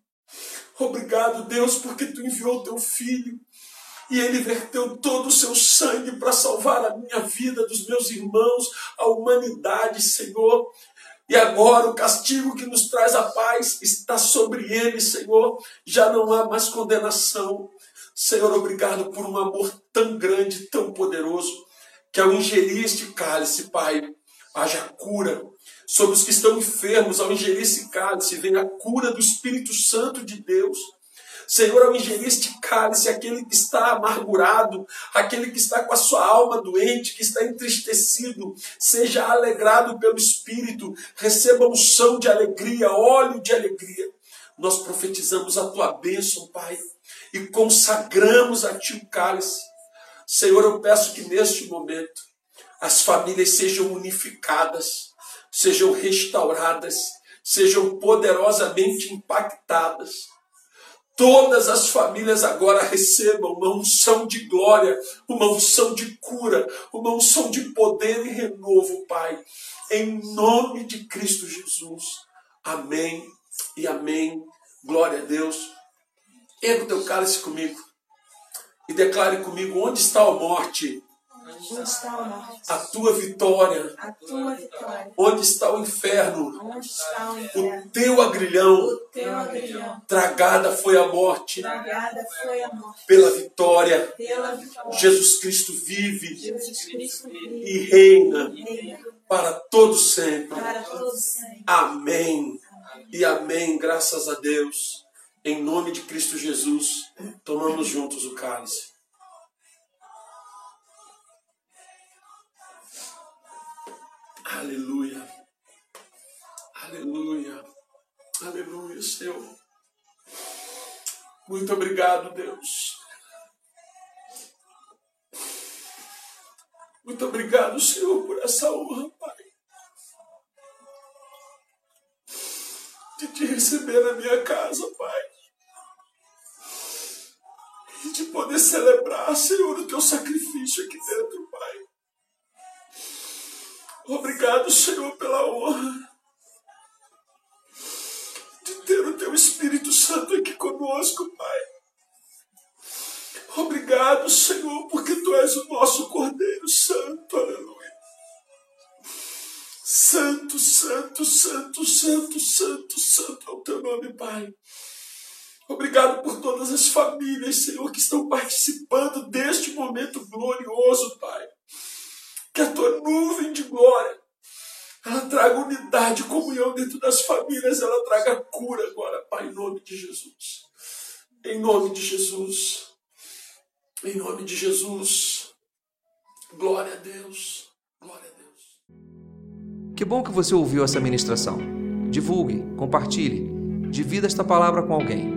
Obrigado, Deus, porque tu enviou teu filho e ele verteu todo o seu sangue para salvar a minha vida, dos meus irmãos, a humanidade, Senhor. E agora o castigo que nos traz a paz está sobre ele, Senhor. Já não há mais condenação. Senhor, obrigado por um amor tão grande, tão poderoso que ao ingerir este cálice, Pai, haja cura sobre os que estão enfermos. Ao ingerir esse cálice, venha a cura do Espírito Santo de Deus. Senhor, ao ingerir este cálice, aquele que está amargurado, aquele que está com a sua alma doente, que está entristecido, seja alegrado pelo Espírito, receba unção de alegria, óleo de alegria. Nós profetizamos a tua bênção, Pai, e consagramos a ti o cálice Senhor, eu peço que neste momento as famílias sejam unificadas, sejam restauradas, sejam poderosamente impactadas. Todas as famílias agora recebam uma unção de glória, uma unção de cura, uma unção de poder e renovo, Pai. Em nome de Cristo Jesus. Amém e amém. Glória a Deus. Erga o teu cálice comigo e declare comigo onde está a morte. Onde está a morte? A tua vitória. A tua vitória. Onde está o inferno? Onde está o inferno? O teu agrilhão. O teu agrilhão. Tragada foi a morte. Tragada foi a morte. Pela vitória. Pela vitória. Jesus Cristo vive Jesus Cristo vive. e reina Reina para todo sempre. para todos sempre. Amém. E amém. Graças a Deus. Em nome de Cristo Jesus, tomamos juntos o cálice. Aleluia. Aleluia. Aleluia, Senhor. Muito obrigado, Deus. Muito obrigado, Senhor, por essa honra, Pai. De te receber na minha casa, Pai. De poder celebrar, Senhor, o teu sacrifício aqui dentro, Pai. Obrigado, Senhor, pela honra de ter o teu Espírito Santo aqui conosco, Pai. Obrigado, Senhor, porque tu és o nosso Cordeiro Santo, aleluia. Santo, santo, santo, santo, santo, santo é o teu nome, Pai. Obrigado por todas as famílias, Senhor, que estão participando deste momento glorioso, Pai. Que a tua nuvem de glória ela traga unidade, comunhão dentro das famílias, ela traga cura agora, Pai, em nome de Jesus. Em nome de Jesus. Em nome de Jesus. Glória a Deus. Glória a Deus. Que bom que você ouviu essa ministração. Divulgue, compartilhe, divida esta palavra com alguém.